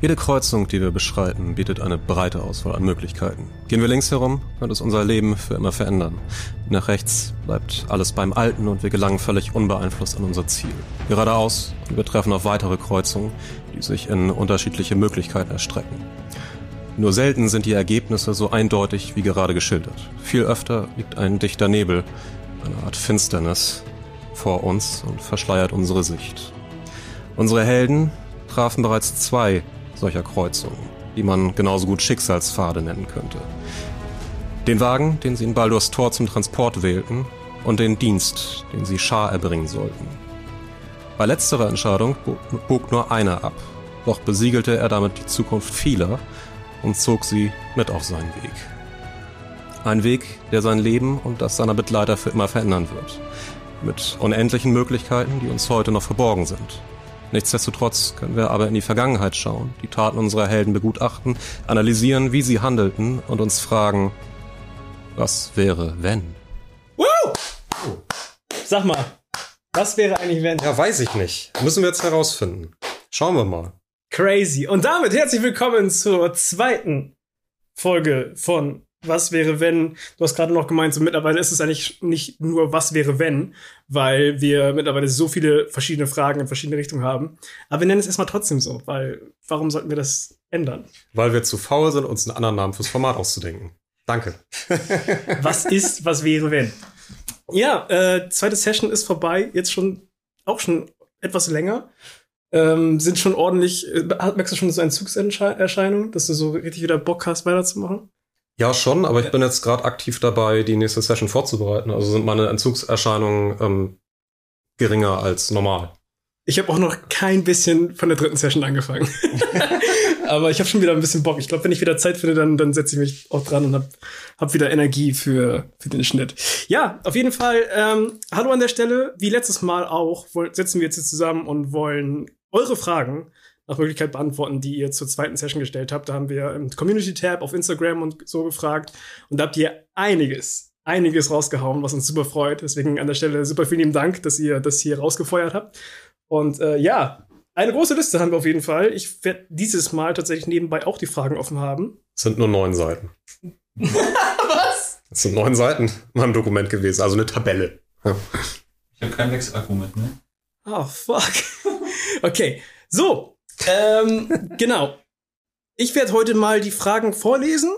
Jede Kreuzung, die wir beschreiten, bietet eine breite Auswahl an Möglichkeiten. Gehen wir links herum, wird es unser Leben für immer verändern. Nach rechts bleibt alles beim Alten und wir gelangen völlig unbeeinflusst an unser Ziel. Geradeaus und wir treffen auf weitere Kreuzungen, die sich in unterschiedliche Möglichkeiten erstrecken. Nur selten sind die Ergebnisse so eindeutig wie gerade geschildert. Viel öfter liegt ein dichter Nebel, eine Art Finsternis vor uns und verschleiert unsere Sicht. Unsere Helden trafen bereits zwei solcher Kreuzungen, die man genauso gut Schicksalspfade nennen könnte. Den Wagen, den sie in Baldurs Tor zum Transport wählten, und den Dienst, den sie Schar erbringen sollten. Bei letzterer Entscheidung bog nur einer ab, doch besiegelte er damit die Zukunft vieler und zog sie mit auf seinen Weg. Ein Weg, der sein Leben und das seiner Begleiter für immer verändern wird, mit unendlichen Möglichkeiten, die uns heute noch verborgen sind. Nichtsdestotrotz können wir aber in die Vergangenheit schauen, die Taten unserer Helden begutachten, analysieren, wie sie handelten und uns fragen, was wäre, wenn? Woo! Sag mal, was wäre eigentlich, wenn? Ja, weiß ich nicht. Müssen wir jetzt herausfinden. Schauen wir mal. Crazy. Und damit herzlich willkommen zur zweiten Folge von was wäre, wenn, du hast gerade noch gemeint, so mittlerweile ist es eigentlich nicht nur was wäre, wenn, weil wir mittlerweile so viele verschiedene Fragen in verschiedene Richtungen haben. Aber wir nennen es erstmal trotzdem so, weil warum sollten wir das ändern? Weil wir zu faul sind, uns einen anderen Namen fürs Format auszudenken. Danke. was ist, was wäre, wenn? Ja, äh, zweite Session ist vorbei, jetzt schon, auch schon etwas länger. Ähm, sind schon ordentlich, äh, merkst du schon so Entzugserscheinung, dass du so richtig wieder Bock hast, weiterzumachen? Ja, schon, aber ich bin jetzt gerade aktiv dabei, die nächste Session vorzubereiten. Also sind meine Entzugserscheinungen ähm, geringer als normal. Ich habe auch noch kein bisschen von der dritten Session angefangen. aber ich habe schon wieder ein bisschen Bock. Ich glaube, wenn ich wieder Zeit finde, dann, dann setze ich mich auch dran und habe hab wieder Energie für, für den Schnitt. Ja, auf jeden Fall, ähm, hallo an der Stelle. Wie letztes Mal auch, setzen wir jetzt hier zusammen und wollen eure Fragen nach Möglichkeit beantworten, die ihr zur zweiten Session gestellt habt. Da haben wir im Community-Tab auf Instagram und so gefragt. Und da habt ihr einiges, einiges rausgehauen, was uns super freut. Deswegen an der Stelle super vielen lieben Dank, dass ihr das hier rausgefeuert habt. Und äh, ja, eine große Liste haben wir auf jeden Fall. Ich werde dieses Mal tatsächlich nebenbei auch die Fragen offen haben. Es sind nur neun Seiten. was? Es sind neun Seiten in meinem Dokument gewesen, also eine Tabelle. Ich habe kein Wechselakku mit, ne? Oh, fuck. okay, so, ähm, genau. Ich werde heute mal die Fragen vorlesen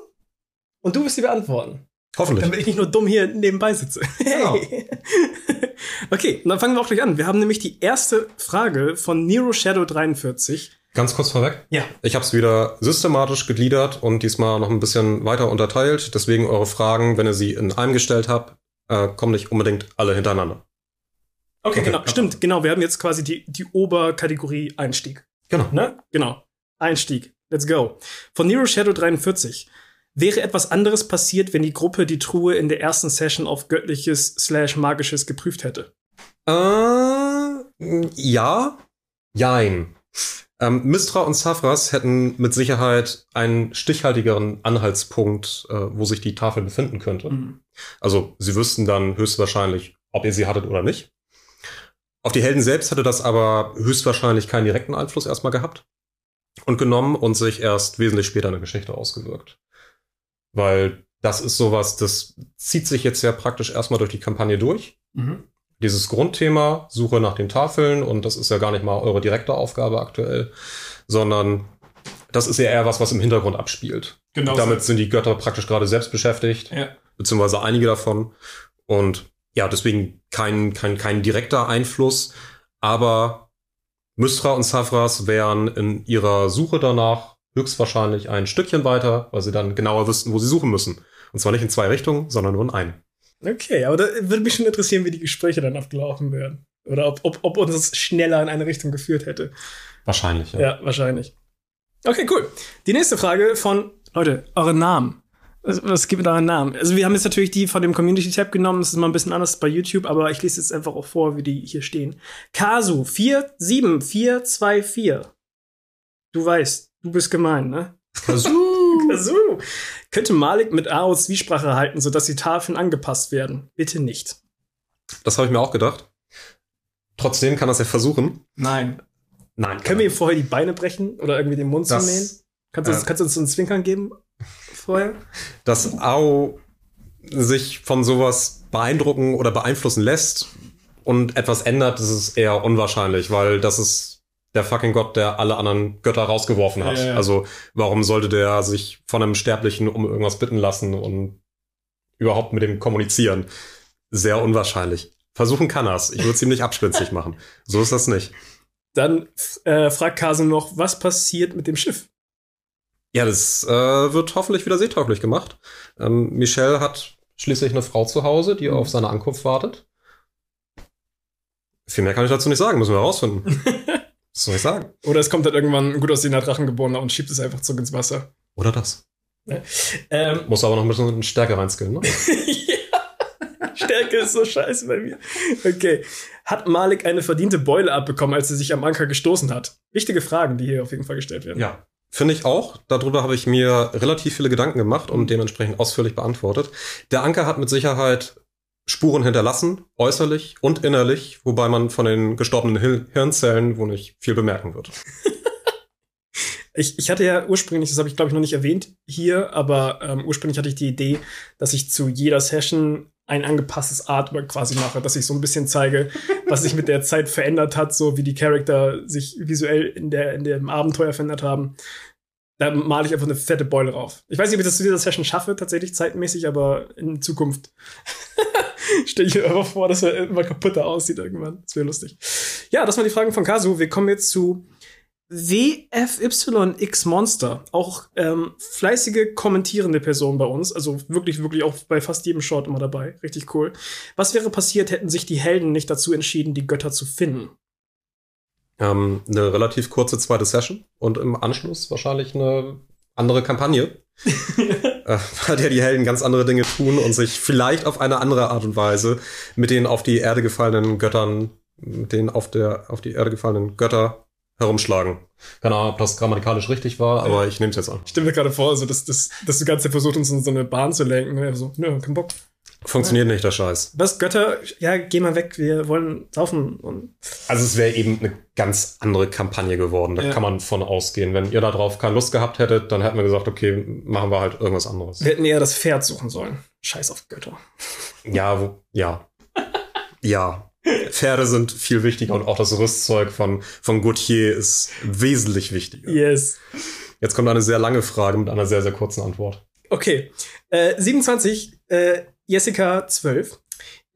und du wirst sie beantworten. Hoffentlich. Damit ich nicht nur dumm hier nebenbei sitze. Genau. okay, dann fangen wir auch gleich an. Wir haben nämlich die erste Frage von Nero Shadow 43. Ganz kurz vorweg. Ja. Ich habe es wieder systematisch gegliedert und diesmal noch ein bisschen weiter unterteilt. Deswegen eure Fragen, wenn ihr sie in einem gestellt habt, äh, kommen nicht unbedingt alle hintereinander. Okay, okay, genau. Stimmt, genau. Wir haben jetzt quasi die, die Oberkategorie Einstieg. Genau. Ne? Genau. Einstieg. Let's go. Von Nero Shadow 43. Wäre etwas anderes passiert, wenn die Gruppe die Truhe in der ersten Session auf göttliches slash magisches geprüft hätte? Äh, ja. Jein. Ähm, Mistra und Safras hätten mit Sicherheit einen stichhaltigeren Anhaltspunkt, äh, wo sich die Tafel befinden könnte. Mhm. Also sie wüssten dann höchstwahrscheinlich, ob ihr sie hattet oder nicht. Auf die Helden selbst hatte das aber höchstwahrscheinlich keinen direkten Einfluss erstmal gehabt und genommen und sich erst wesentlich später in der Geschichte ausgewirkt. Weil das ist sowas, das zieht sich jetzt ja praktisch erstmal durch die Kampagne durch. Mhm. Dieses Grundthema, Suche nach den Tafeln, und das ist ja gar nicht mal eure direkte Aufgabe aktuell, sondern das ist ja eher was, was im Hintergrund abspielt. Genau. Damit sind die Götter praktisch gerade selbst beschäftigt, ja. beziehungsweise einige davon. Und ja, deswegen kein, kein, kein direkter Einfluss, aber Mystra und Savras wären in ihrer Suche danach höchstwahrscheinlich ein Stückchen weiter, weil sie dann genauer wüssten, wo sie suchen müssen. Und zwar nicht in zwei Richtungen, sondern nur in eine. Okay, aber da würde mich schon interessieren, wie die Gespräche dann abgelaufen wären. Oder ob, ob, ob uns das schneller in eine Richtung geführt hätte. Wahrscheinlich, ja. Ja, wahrscheinlich. Okay, cool. Die nächste Frage von, Leute, eure Namen. Was, gibt da einen Namen? Also wir haben jetzt natürlich die von dem Community-Tab genommen, das ist mal ein bisschen anders bei YouTube, aber ich lese jetzt einfach auch vor, wie die hier stehen. Kasu 47424. Du weißt, du bist gemein, ne? Kasu! Kasu! Könnte Malik mit A aus Zwiesprache halten, sodass die Tafeln angepasst werden? Bitte nicht. Das habe ich mir auch gedacht. Trotzdem kann das ja versuchen. Nein. Nein. Können wir ihm vorher die Beine brechen oder irgendwie den Mund Das- zumähen? Kannst du, äh, kannst du uns so einen Zwinkern geben vorher? dass Ao sich von sowas beeindrucken oder beeinflussen lässt und etwas ändert, das ist eher unwahrscheinlich, weil das ist der fucking Gott, der alle anderen Götter rausgeworfen hat. Ja, ja. Also warum sollte der sich von einem Sterblichen um irgendwas bitten lassen und überhaupt mit dem kommunizieren? Sehr unwahrscheinlich. Versuchen kann er's. Ich würde es ihm nicht abspitzig machen. So ist das nicht. Dann äh, fragt Kasu noch, was passiert mit dem Schiff? Ja, das äh, wird hoffentlich wieder seetauglich gemacht. Ähm, Michel hat schließlich eine Frau zu Hause, die Mhm. auf seine Ankunft wartet. Viel mehr kann ich dazu nicht sagen, müssen wir herausfinden. Was soll ich sagen? Oder es kommt dann irgendwann ein gut aussehender Drachengeborener und schiebt es einfach zurück ins Wasser. Oder das. Ähm, Muss aber noch ein bisschen Stärke reinskillen, ne? ja. Stärke ist so scheiße bei mir. Okay. Hat Malik eine verdiente Beule abbekommen, als er sich am Anker gestoßen hat? Wichtige Fragen, die hier auf jeden Fall gestellt werden. Ja. Finde ich auch. Darüber habe ich mir relativ viele Gedanken gemacht und dementsprechend ausführlich beantwortet. Der Anker hat mit Sicherheit Spuren hinterlassen, äußerlich und innerlich, wobei man von den gestorbenen Hir Hirnzellen wohl nicht viel bemerken wird. Ich, ich hatte ja ursprünglich, das habe ich glaube ich noch nicht erwähnt hier, aber ähm, ursprünglich hatte ich die Idee, dass ich zu jeder Session ein angepasstes Artwork quasi mache, dass ich so ein bisschen zeige, was sich mit der Zeit verändert hat, so wie die Charakter sich visuell in, der, in dem Abenteuer verändert haben. Da male ich einfach eine fette Beule drauf. Ich weiß nicht, ob ich das zu dieser Session schaffe, tatsächlich zeitmäßig, aber in Zukunft stelle ich mir einfach vor, dass er immer kaputter aussieht irgendwann. Das wäre lustig. Ja, das waren die Fragen von Kasu. Wir kommen jetzt zu WFYX Monster, auch ähm, fleißige kommentierende Person bei uns, also wirklich, wirklich auch bei fast jedem Short immer dabei. Richtig cool. Was wäre passiert, hätten sich die Helden nicht dazu entschieden, die Götter zu finden? Ähm, eine relativ kurze zweite Session und im Anschluss wahrscheinlich eine andere Kampagne, äh, bei der die Helden ganz andere Dinge tun und sich vielleicht auf eine andere Art und Weise mit den auf die Erde gefallenen Göttern, mit den auf der auf die Erde gefallenen Götter herumschlagen. Keine Ahnung, ob das grammatikalisch richtig war, aber ich nehme es jetzt an. Ich stelle mir gerade vor, so, dass, dass, dass du ganze Zeit versucht, uns in so eine Bahn zu lenken. Ne? So, nö, kein Bock. Funktioniert nicht, der Scheiß. Was, Götter? Ja, geh mal weg, wir wollen saufen. Und Also es wäre eben eine ganz andere Kampagne geworden. Da Ja. kann man von ausgehen. Wenn ihr darauf keine Lust gehabt hättet, dann hätten wir gesagt, okay, machen wir halt irgendwas anderes. wir hätten eher das Pferd suchen sollen. Scheiß auf Götter. Ja, wo, ja. ja. Pferde sind viel wichtiger und auch das Rüstzeug von, von Gautier ist wesentlich wichtiger. Yes. Jetzt kommt eine sehr lange Frage mit einer sehr, sehr kurzen Antwort. Okay. Äh, 27, äh, Jessica 12.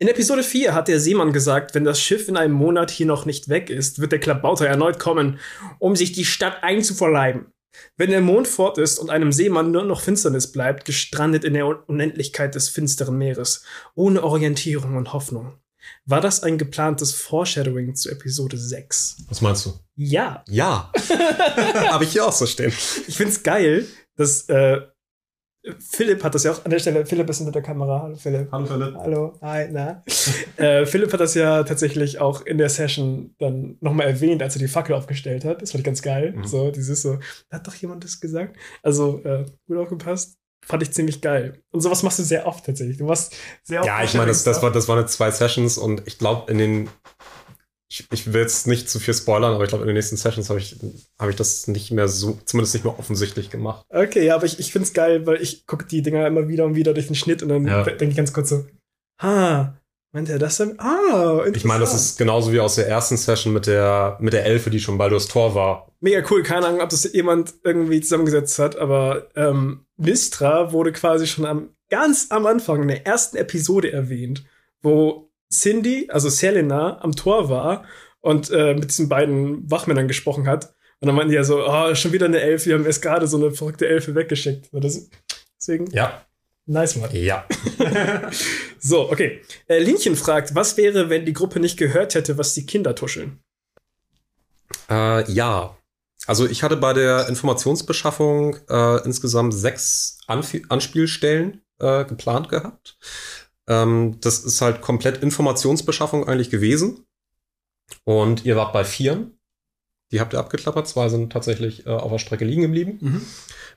In Episode 4 hat der Seemann gesagt, wenn das Schiff in einem Monat hier noch nicht weg ist, wird der Klabauter erneut kommen, um sich die Stadt einzuverleiben. Wenn der Mond fort ist und einem Seemann nur noch Finsternis bleibt, gestrandet in der Unendlichkeit des finsteren Meeres, ohne Orientierung und Hoffnung. War das ein geplantes Foreshadowing zu Episode 6? Was meinst du? Ja. Ja. Habe ich hier auch so stehen. Ich find's geil, dass äh, Philipp hat das ja auch an der Stelle. Philipp ist hinter der Kamera. Hallo Philipp. Hallo Philipp. Hallo, hi, na. äh, Philipp hat das ja tatsächlich auch in der Session dann nochmal erwähnt, als er die Fackel aufgestellt hat. Das fand ich ganz geil. Mhm. So, dieses so, hat doch jemand das gesagt? Also, äh, gut aufgepasst. Fand ich ziemlich geil. Und sowas machst du sehr oft tatsächlich. Du machst sehr oft. Ja, ich meine, das, das, war, das waren jetzt zwei Sessions und ich glaube, in den. Ich, ich will jetzt nicht zu viel spoilern, aber ich glaube, in den nächsten Sessions habe ich, hab ich das nicht mehr so, zumindest nicht mehr offensichtlich gemacht. Okay, ja, aber ich, ich find's geil, weil ich gucke die Dinger immer wieder und wieder durch den Schnitt und dann Ja. denke ich ganz kurz so, ah, meint er das dann? Ah, interessant. Ich meine, das ist genauso wie aus der ersten Session mit der, mit der Elfe, die schon Baldur's Tor war. Mega cool, keine Ahnung, ob das jemand irgendwie zusammengesetzt hat, aber ähm, Mistra wurde quasi schon am ganz am Anfang in der ersten Episode erwähnt, wo Cindy, also Selena, am Tor war und äh, mit diesen beiden Wachmännern gesprochen hat. Und dann meinten die ja so, oh, schon wieder eine Elfe, wir haben erst gerade so eine verrückte Elfe weggeschickt. Deswegen, Ja. nice, Mann. Ja. So, okay. Äh, Linchen fragt, was wäre, wenn die Gruppe nicht gehört hätte, was die Kinder tuscheln? Äh, ja. Also ich hatte bei der Informationsbeschaffung äh, insgesamt sechs Anf Anspielstellen äh, geplant gehabt. Ähm, das ist halt komplett Informationsbeschaffung eigentlich gewesen. Und ihr wart bei vieren. Die habt ihr abgeklappert. Zwei sind tatsächlich äh, auf der Strecke liegen geblieben.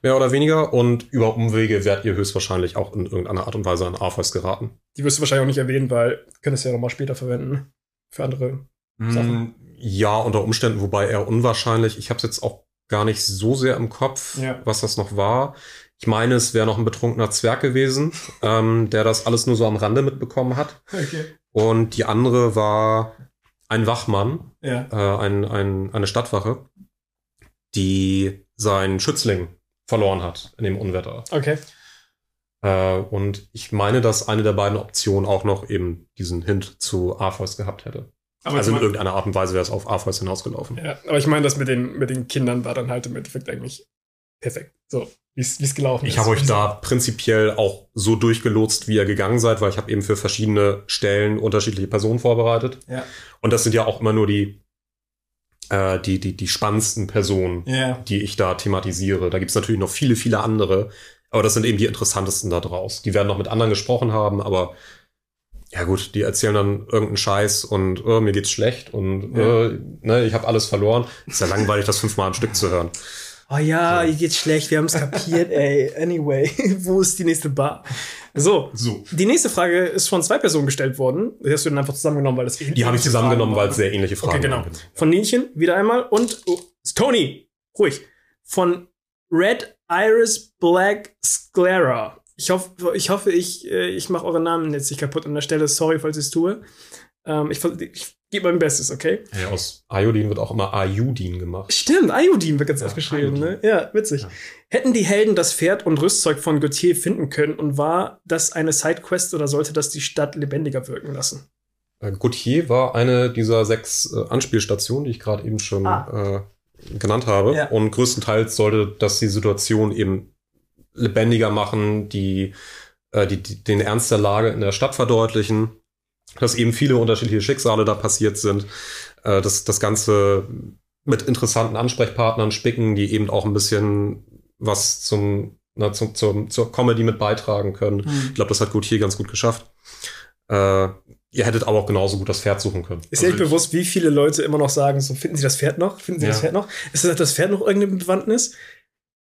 Mehr oder weniger. Und über Umwege werdet ihr höchstwahrscheinlich auch in irgendeiner Art und Weise an Arthas geraten. Die wirst du wahrscheinlich auch nicht erwähnen, weil du könntest ja nochmal später verwenden. Für andere. Sachen. Mm, Ja, unter Umständen, wobei eher unwahrscheinlich. Ich habe es jetzt auch gar nicht so sehr im Kopf, Ja. was das noch war. Ich meine, es wäre noch ein betrunkener Zwerg gewesen, ähm, der das alles nur so am Rande mitbekommen hat. Okay. Und die andere war ein Wachmann, Ja. äh, ein, ein, eine Stadtwache, die seinen Schützling verloren hat in dem Unwetter. Okay. Äh, und ich meine, dass eine der beiden Optionen auch noch eben diesen Hint zu Arpheus gehabt hätte. Aber also in irgendeiner Art und Weise wäre es auf Arpheus hinausgelaufen. Ja, aber ich meine, das mit den, mit den Kindern war dann halt im Endeffekt eigentlich perfekt. So, wie es gelaufen ist. Ich habe euch da prinzipiell auch so durchgelotst, wie ihr gegangen seid, weil ich habe eben für verschiedene Stellen unterschiedliche Personen vorbereitet. Ja. Und das sind ja auch immer nur die, äh, die, die, die spannendsten Personen, Ja. die ich da thematisiere. Da gibt's natürlich noch viele, viele andere, aber das sind eben die interessantesten da draus. Die werden noch mit anderen gesprochen haben, aber ja gut, die erzählen dann irgendeinen Scheiß und äh, mir geht's schlecht und Ja. äh, ne, ich habe alles verloren. Ist ja langweilig, das fünfmal am Stück zu hören. Oh ja, So. geht's schlecht, wir haben es kapiert, ey. Anyway, wo ist die nächste Bar? So, So. die nächste Frage ist von zwei Personen gestellt worden. Die hast du dann einfach zusammengenommen, weil das Die habe ich zusammengenommen, weil es sehr ähnliche Fragen Okay, genau. waren. Von Nienchen wieder einmal und oh, Tony, ruhig. Von Red Iris Black Sclera. Ich hoffe, ich, hoffe, ich, äh, ich mache eure Namen jetzt nicht kaputt an der Stelle. Sorry, falls ich es tue. Ähm, ich ich gebe mein Bestes, okay? Ja, aus Iodin wird auch immer Ayudin gemacht. Stimmt, Iodin wird ganz Ja, oft geschrieben, ne? Ja, witzig. Ja. Hätten die Helden das Pferd und Rüstzeug von Gautier finden können und war das eine Sidequest oder sollte das die Stadt lebendiger wirken lassen? Äh, Gautier war eine dieser sechs äh, Anspielstationen, die ich gerade eben schon Ah. äh, genannt habe. Ja. Und größtenteils sollte das die Situation eben lebendiger machen, die, äh, die, die den Ernst der Lage in der Stadt verdeutlichen, dass eben viele unterschiedliche Schicksale da passiert sind, äh, dass das Ganze mit interessanten Ansprechpartnern spicken, die eben auch ein bisschen was zum, na, zum, zum, zur Comedy mit beitragen können. Ich glaube, das hat Gautier ganz gut geschafft. Äh, ihr hättet aber auch genauso gut das Pferd suchen können. Ist dir Also nicht bewusst, wie viele Leute immer noch sagen, so finden sie das Pferd noch? Finden sie Ja. das Pferd noch? Ist das, das Pferd noch irgendeine Bewandtnis?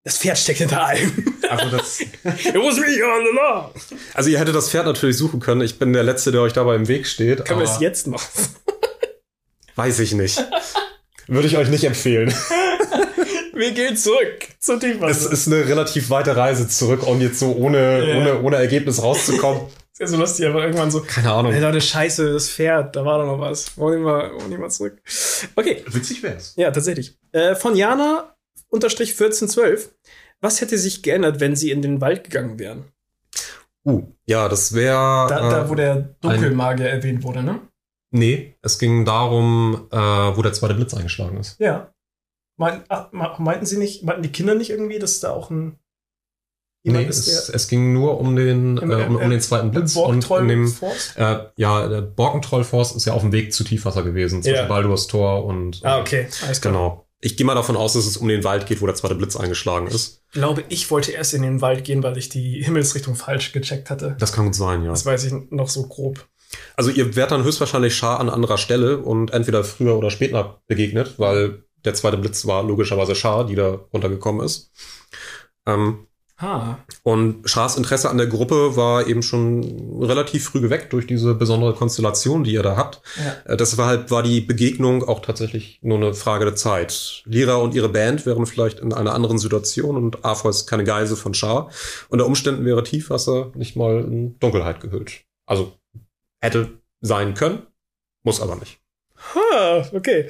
Das Pferd steckt hinter allem. also, das, It was me all along. also ihr hättet das Pferd natürlich suchen können. Ich bin der Letzte, der euch dabei im Weg steht. Können wir es jetzt noch? Weiß ich nicht. Würde ich euch nicht empfehlen. wir gehen zurück zur Es Tiefwasser. ist eine relativ weite Reise zurück, um jetzt so ohne, Ja. ohne, ohne Ergebnis rauszukommen. ist ja so lustig, aber irgendwann so, Keine Ahnung. ey Leute, scheiße, das Pferd, da war doch noch was. Wollen wir mal, wollen wir mal zurück? Okay, Witzig wär's. ja, tatsächlich. Äh, von Jana unterstrich 1412. Was hätte sich geändert, wenn sie in den Wald gegangen wären? Uh, ja, das wäre. Da, da wo der Dunkelmagier erwähnt wurde, ne? Nee, es ging darum, äh, wo der zweite Blitz eingeschlagen ist. Ja. Meint, ach, me- meinten sie nicht, meinten die Kinder nicht irgendwie, dass da auch ein jemand Nee, ist, es, es ging nur um den, Im- äh, um, um den zweiten Blitz. Und in dem, äh, ja, der Borkentrollforst ist ja auf dem Weg zu Tiefwasser gewesen, zwischen Ja. Baldur's Tor und. Ah, äh, okay. Alles klar. Genau. Ich gehe mal davon aus, dass es um den Wald geht, wo der zweite Blitz eingeschlagen ist. Ich glaube, ich wollte erst in den Wald gehen, weil ich die Himmelsrichtung falsch gecheckt hatte. Das kann gut sein, ja. Das weiß ich noch so grob. Also ihr werdet dann höchstwahrscheinlich Schar an anderer Stelle und entweder früher oder später begegnet, weil der zweite Blitz war logischerweise Schar, die da runtergekommen ist. Ähm, Ha. und Schars Interesse an der Gruppe war eben schon relativ früh geweckt durch diese besondere Konstellation, die ihr da habt. Ja. Äh, Deshalb war die Begegnung auch tatsächlich nur eine Frage der Zeit. Lira und ihre Band wären vielleicht in einer anderen Situation und Arthur keine Geise von Schar. Unter Umständen wäre Tiefwasser nicht mal in Dunkelheit gehüllt. Also hätte sein können, muss aber nicht. Ha, okay.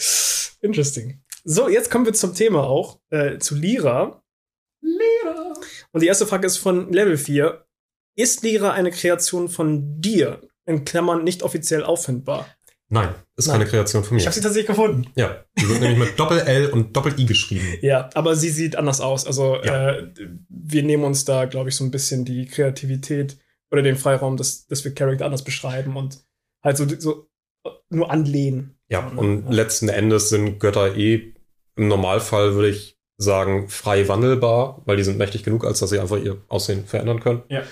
Interesting. So, jetzt kommen wir zum Thema auch, äh, zu Lira. Lira. Und die erste Frage ist von Level 4. Ist Lira eine Kreation von dir? In Klammern nicht offiziell auffindbar. Nein, ist Nein. keine Kreation von Ich mir. habe sie tatsächlich gefunden. Ja, die wird nämlich mit Doppel-L und Doppel-I geschrieben. Ja, aber sie sieht anders aus. Also Ja. äh, wir nehmen uns da, glaube ich, so ein bisschen die Kreativität oder den Freiraum, dass, dass wir Charakter anders beschreiben und halt so, so nur anlehnen. Ja, und letzten Endes sind Götter eh im Normalfall, würde ich sagen, frei wandelbar, weil die sind mächtig genug, als dass sie einfach ihr Aussehen verändern können. Ja.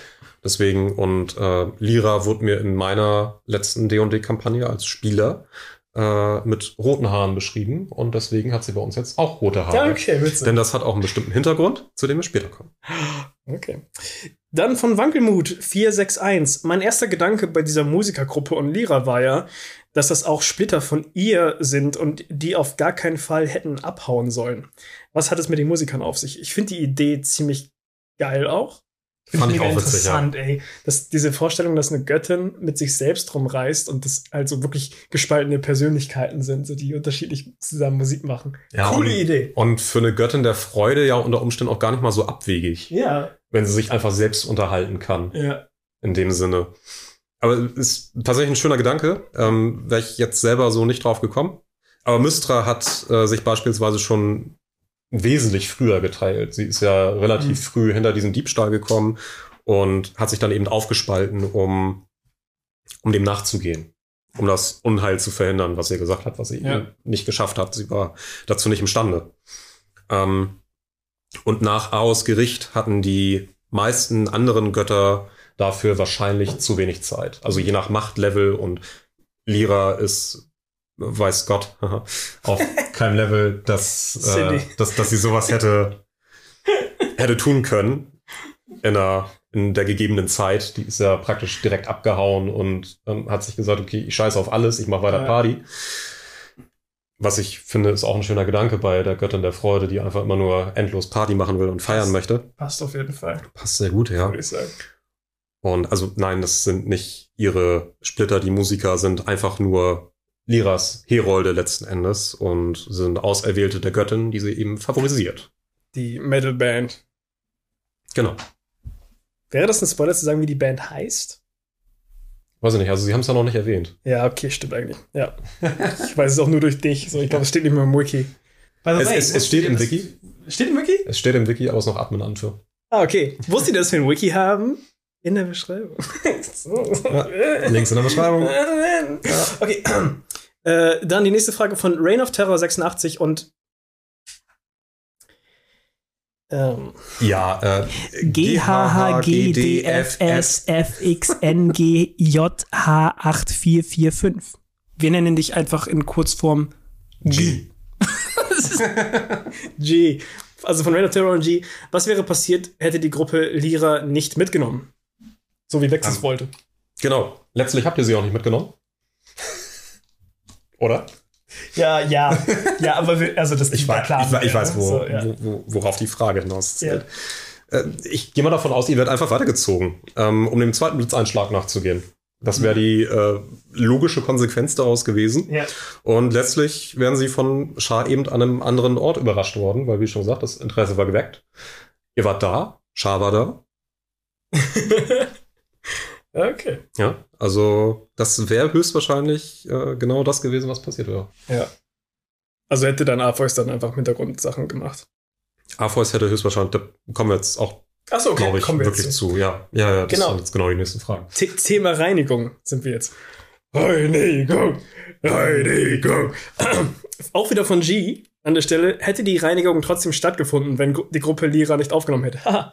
Deswegen, und äh, Lyra wurde mir in meiner letzten D&D-Kampagne als Spieler äh, mit roten Haaren beschrieben und deswegen hat sie bei uns jetzt auch rote Haare. Okay, witzig. Denn das hat auch einen bestimmten Hintergrund, zu dem wir später kommen. Okay. Dann von Wankelmut 461. Mein erster Gedanke bei dieser Musikergruppe und Lira war ja, dass das auch Splitter von ihr sind und die auf gar keinen Fall hätten abhauen sollen. Was hat es mit den Musikern auf sich? Ich finde die Idee ziemlich geil auch. Finde Fand ich mega auch witzig, ja. interessant, ey. Dass diese Vorstellung, dass eine Göttin mit sich selbst rumreist und das also wirklich gespaltene Persönlichkeiten sind, so die unterschiedlich zusammen Musik machen. Ja, Coole und, Idee. Und für eine Göttin der Freude ja unter Umständen auch gar nicht mal so abwegig, Ja, wenn sie sich einfach selbst unterhalten kann. ja. in dem Sinne. Aber ist tatsächlich ein schöner Gedanke. Ähm, Wäre ich jetzt selber so nicht drauf gekommen. Aber Mystra hat äh, sich beispielsweise schon wesentlich früher geteilt. Sie ist ja relativ Mhm. früh hinter diesen Diebstahl gekommen und hat sich dann eben aufgespalten, um, um dem nachzugehen. Um das Unheil zu verhindern, was sie gesagt hat, was sie Ja. eben nicht geschafft hat. Sie war dazu nicht imstande. Ähm, und nach Aos Gericht hatten die meisten anderen Götter dafür wahrscheinlich zu wenig Zeit. Also je nach Machtlevel und Lyra ist, weiß Gott, auf keinem Level, dass, äh, dass, dass sie sowas hätte, hätte tun können in der, in der gegebenen Zeit. Die ist ja praktisch direkt abgehauen und ähm, hat sich gesagt, okay, ich scheiße auf alles, ich mache weiter. Party. Was ich finde, ist auch ein schöner Gedanke bei der Göttin der Freude, die einfach immer nur endlos Party machen will und feiern Das- möchte. Passt auf jeden Fall, Passt sehr gut, ja. würde ich sagen. Und also nein, das sind nicht ihre Splitter, die Musiker sind einfach nur Liras Herolde letzten Endes und sind Auserwählte der Göttin, die sie eben favorisiert. Die Metal-Band. Genau. Wäre das ein Spoiler zu sagen, wie die Band heißt? Weiß ich nicht, also sie haben es ja noch nicht erwähnt. Ja, okay, stimmt eigentlich. Ja. ich weiß es auch nur durch dich. So, ich glaube, es steht nicht mehr im Wiki. The Es, way, es, es steht im Wiki. Steht im Wiki? Es steht im Wiki, aber es ist noch Admin an für. Ah, okay. Wusstet ihr, dass wir ein Wiki haben? In der Beschreibung. so. Links in der Beschreibung. Okay. Äh, dann die nächste Frage von Reign of Terror 86 und ähm, Ja, äh, GHHGDFSFXNGJH8445. Wir nennen dich einfach in Kurzform G. G. Also von Reign of Terror und G. Was wäre passiert, hätte die Gruppe Lyra nicht mitgenommen? So wie Vex es Ähm, wollte. Genau. Letztlich habt ihr sie auch nicht mitgenommen. Oder? Ja, ja. Ja, aber wir, also das Ich, war weiß, klar. ich, ich weiß, wo, So, ja. wo, wo, worauf die Frage hinauszielt. Äh, Ich gehe mal davon aus, ihr werdet einfach weitergezogen, ähm, um dem zweiten Blitzeinschlag nachzugehen. Das wäre die äh, logische Konsequenz daraus gewesen. Ja. Und letztlich wären sie von Schar eben an einem anderen Ort überrascht worden, weil, wie schon gesagt, das Interesse war geweckt. Ihr wart da, Schar war da. okay. Ja, also das wäre höchstwahrscheinlich äh, genau das gewesen, was passiert wäre. Ja. Also hätte dann Arfois dann einfach Hintergrundsachen gemacht. Arpheus hätte höchstwahrscheinlich, da kommen wir jetzt auch, Achso, okay. glaube ich, wir wirklich jetzt zu. Ja, ja, ja das Genau. sind jetzt genau die nächsten Fragen. The Thema Reinigung sind wir jetzt. Reinigung, Reinigung. Auch wieder von G an der Stelle. Hätte die Reinigung trotzdem stattgefunden, wenn die Gruppe Lira nicht aufgenommen hätte?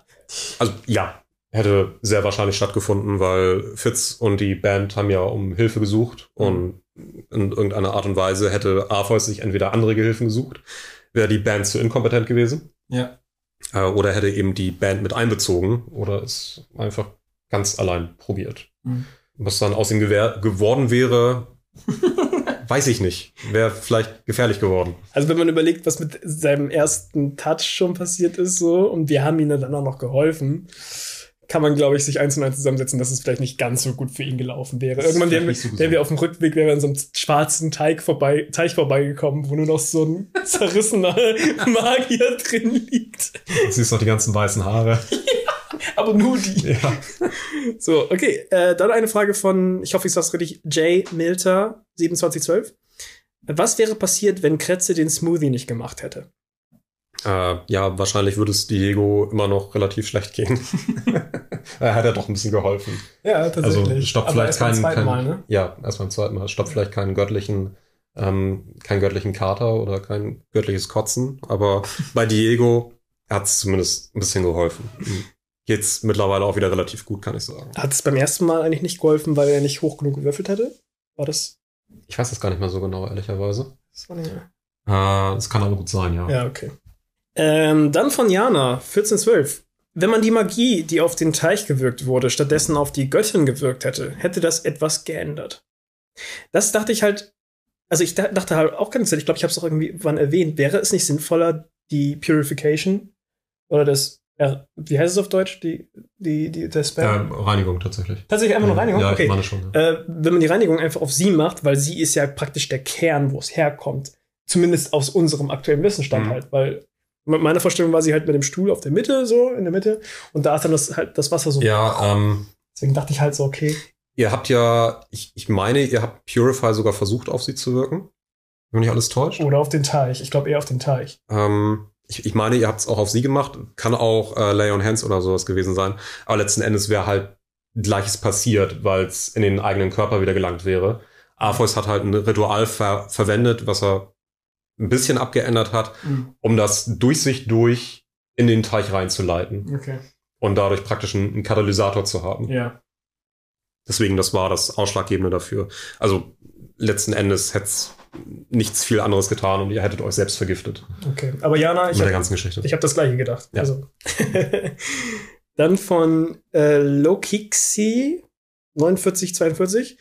Also ja, hätte sehr wahrscheinlich stattgefunden, weil Fitz und die Band haben ja um Hilfe gesucht und in irgendeiner Art und Weise hätte Arpheus sich entweder andere Gehilfen gesucht, wäre die Band zu inkompetent gewesen, ja. äh, oder hätte eben die Band mit einbezogen oder es einfach ganz allein probiert. Mhm. Was dann aus ihm gewehr geworden wäre, weiß ich nicht. Wäre vielleicht gefährlich geworden. Also wenn man überlegt, was mit seinem ersten Touch schon passiert ist, so, und wir haben ihm dann auch noch geholfen, kann man, glaube ich, sich eins und eins zusammensetzen, dass es vielleicht nicht ganz so gut für ihn gelaufen wäre. Das Irgendwann wären wir, so wären wir auf dem Rückweg, wären wir an so einem schwarzen Teig vorbei, Teich vorbeigekommen, wo nur noch so ein zerrissener Magier drin liegt. Du siehst noch die ganzen weißen Haare. Aber nur die. Ja. So, okay. Äh, dann eine Frage von, ich hoffe, ich sag's richtig, Jay Milter, 2712. Was wäre passiert, wenn Kretze den Smoothie nicht gemacht hätte? Äh, ja, wahrscheinlich würde es Diego immer noch relativ schlecht gehen. er hat ja doch ein bisschen geholfen. Ja, Also stoppt vielleicht keinen, keinen Mal, ne? ja, erst beim zweiten Mal, stoppt vielleicht keinen göttlichen, ähm, keinen göttlichen Kater oder kein göttliches Kotzen, aber bei Diego hat es zumindest ein bisschen geholfen. Geht's mittlerweile auch wieder relativ gut, kann ich sagen. Hat es beim ersten Mal eigentlich nicht geholfen, weil er nicht hoch genug gewürfelt hätte? War das? Ich weiß das gar nicht mehr so genau, ehrlicherweise. das war nicht Äh, das kann aber gut sein, ja. ja, okay. Ähm, dann von Jana, 1412. Wenn man die Magie, die auf den Teich gewirkt wurde, stattdessen auf die Göttin gewirkt hätte, hätte das etwas geändert. Das dachte ich halt, also ich da- dachte halt auch ganz ich glaube, ich habe es auch irgendwie wann erwähnt, wäre es nicht sinnvoller, die Purification oder das, ja, wie heißt es auf Deutsch, die, die, die, der Spell? Ja, Reinigung tatsächlich. Tatsächlich einfach nur Reinigung? Ja, okay. ich meine schon. Ja. äh, wenn man die Reinigung einfach auf sie macht, weil sie ist ja praktisch der Kern, wo es herkommt. Zumindest aus unserem aktuellen Wissensstand Mhm. halt, weil meine Vorstellung war sie halt mit dem Stuhl auf der Mitte, so in der Mitte, und da ist dann das, halt das Wasser so. Ja, ähm, Deswegen dachte ich halt so, okay. ihr habt ja, ich, ich meine, ihr habt Purify sogar versucht, auf sie zu wirken. Wenn mich alles täuscht. Oder auf den Teich. Ich glaube eher auf den Teich. Ähm, ich, ich meine, ihr habt es auch auf sie gemacht. Kann auch äh, Lay on Hands oder sowas gewesen sein. Aber letzten Endes wäre halt Gleiches passiert, weil es in den eigenen Körper wieder gelangt wäre. Arpheus hat halt ein Ritual ver verwendet, was er ein bisschen abgeändert hat, um das durch sich durch in den Teich reinzuleiten Okay. und dadurch praktisch einen, einen Katalysator zu haben. Ja. Deswegen, das war das Ausschlaggebende dafür. Also letzten Endes hätte es nichts viel anderes getan und ihr hättet euch selbst vergiftet Okay. Aber Jana, ich habe ganzen Geschichte. ich hab das gleiche gedacht. Ja. Also. Dann von äh, Lokixi 4942.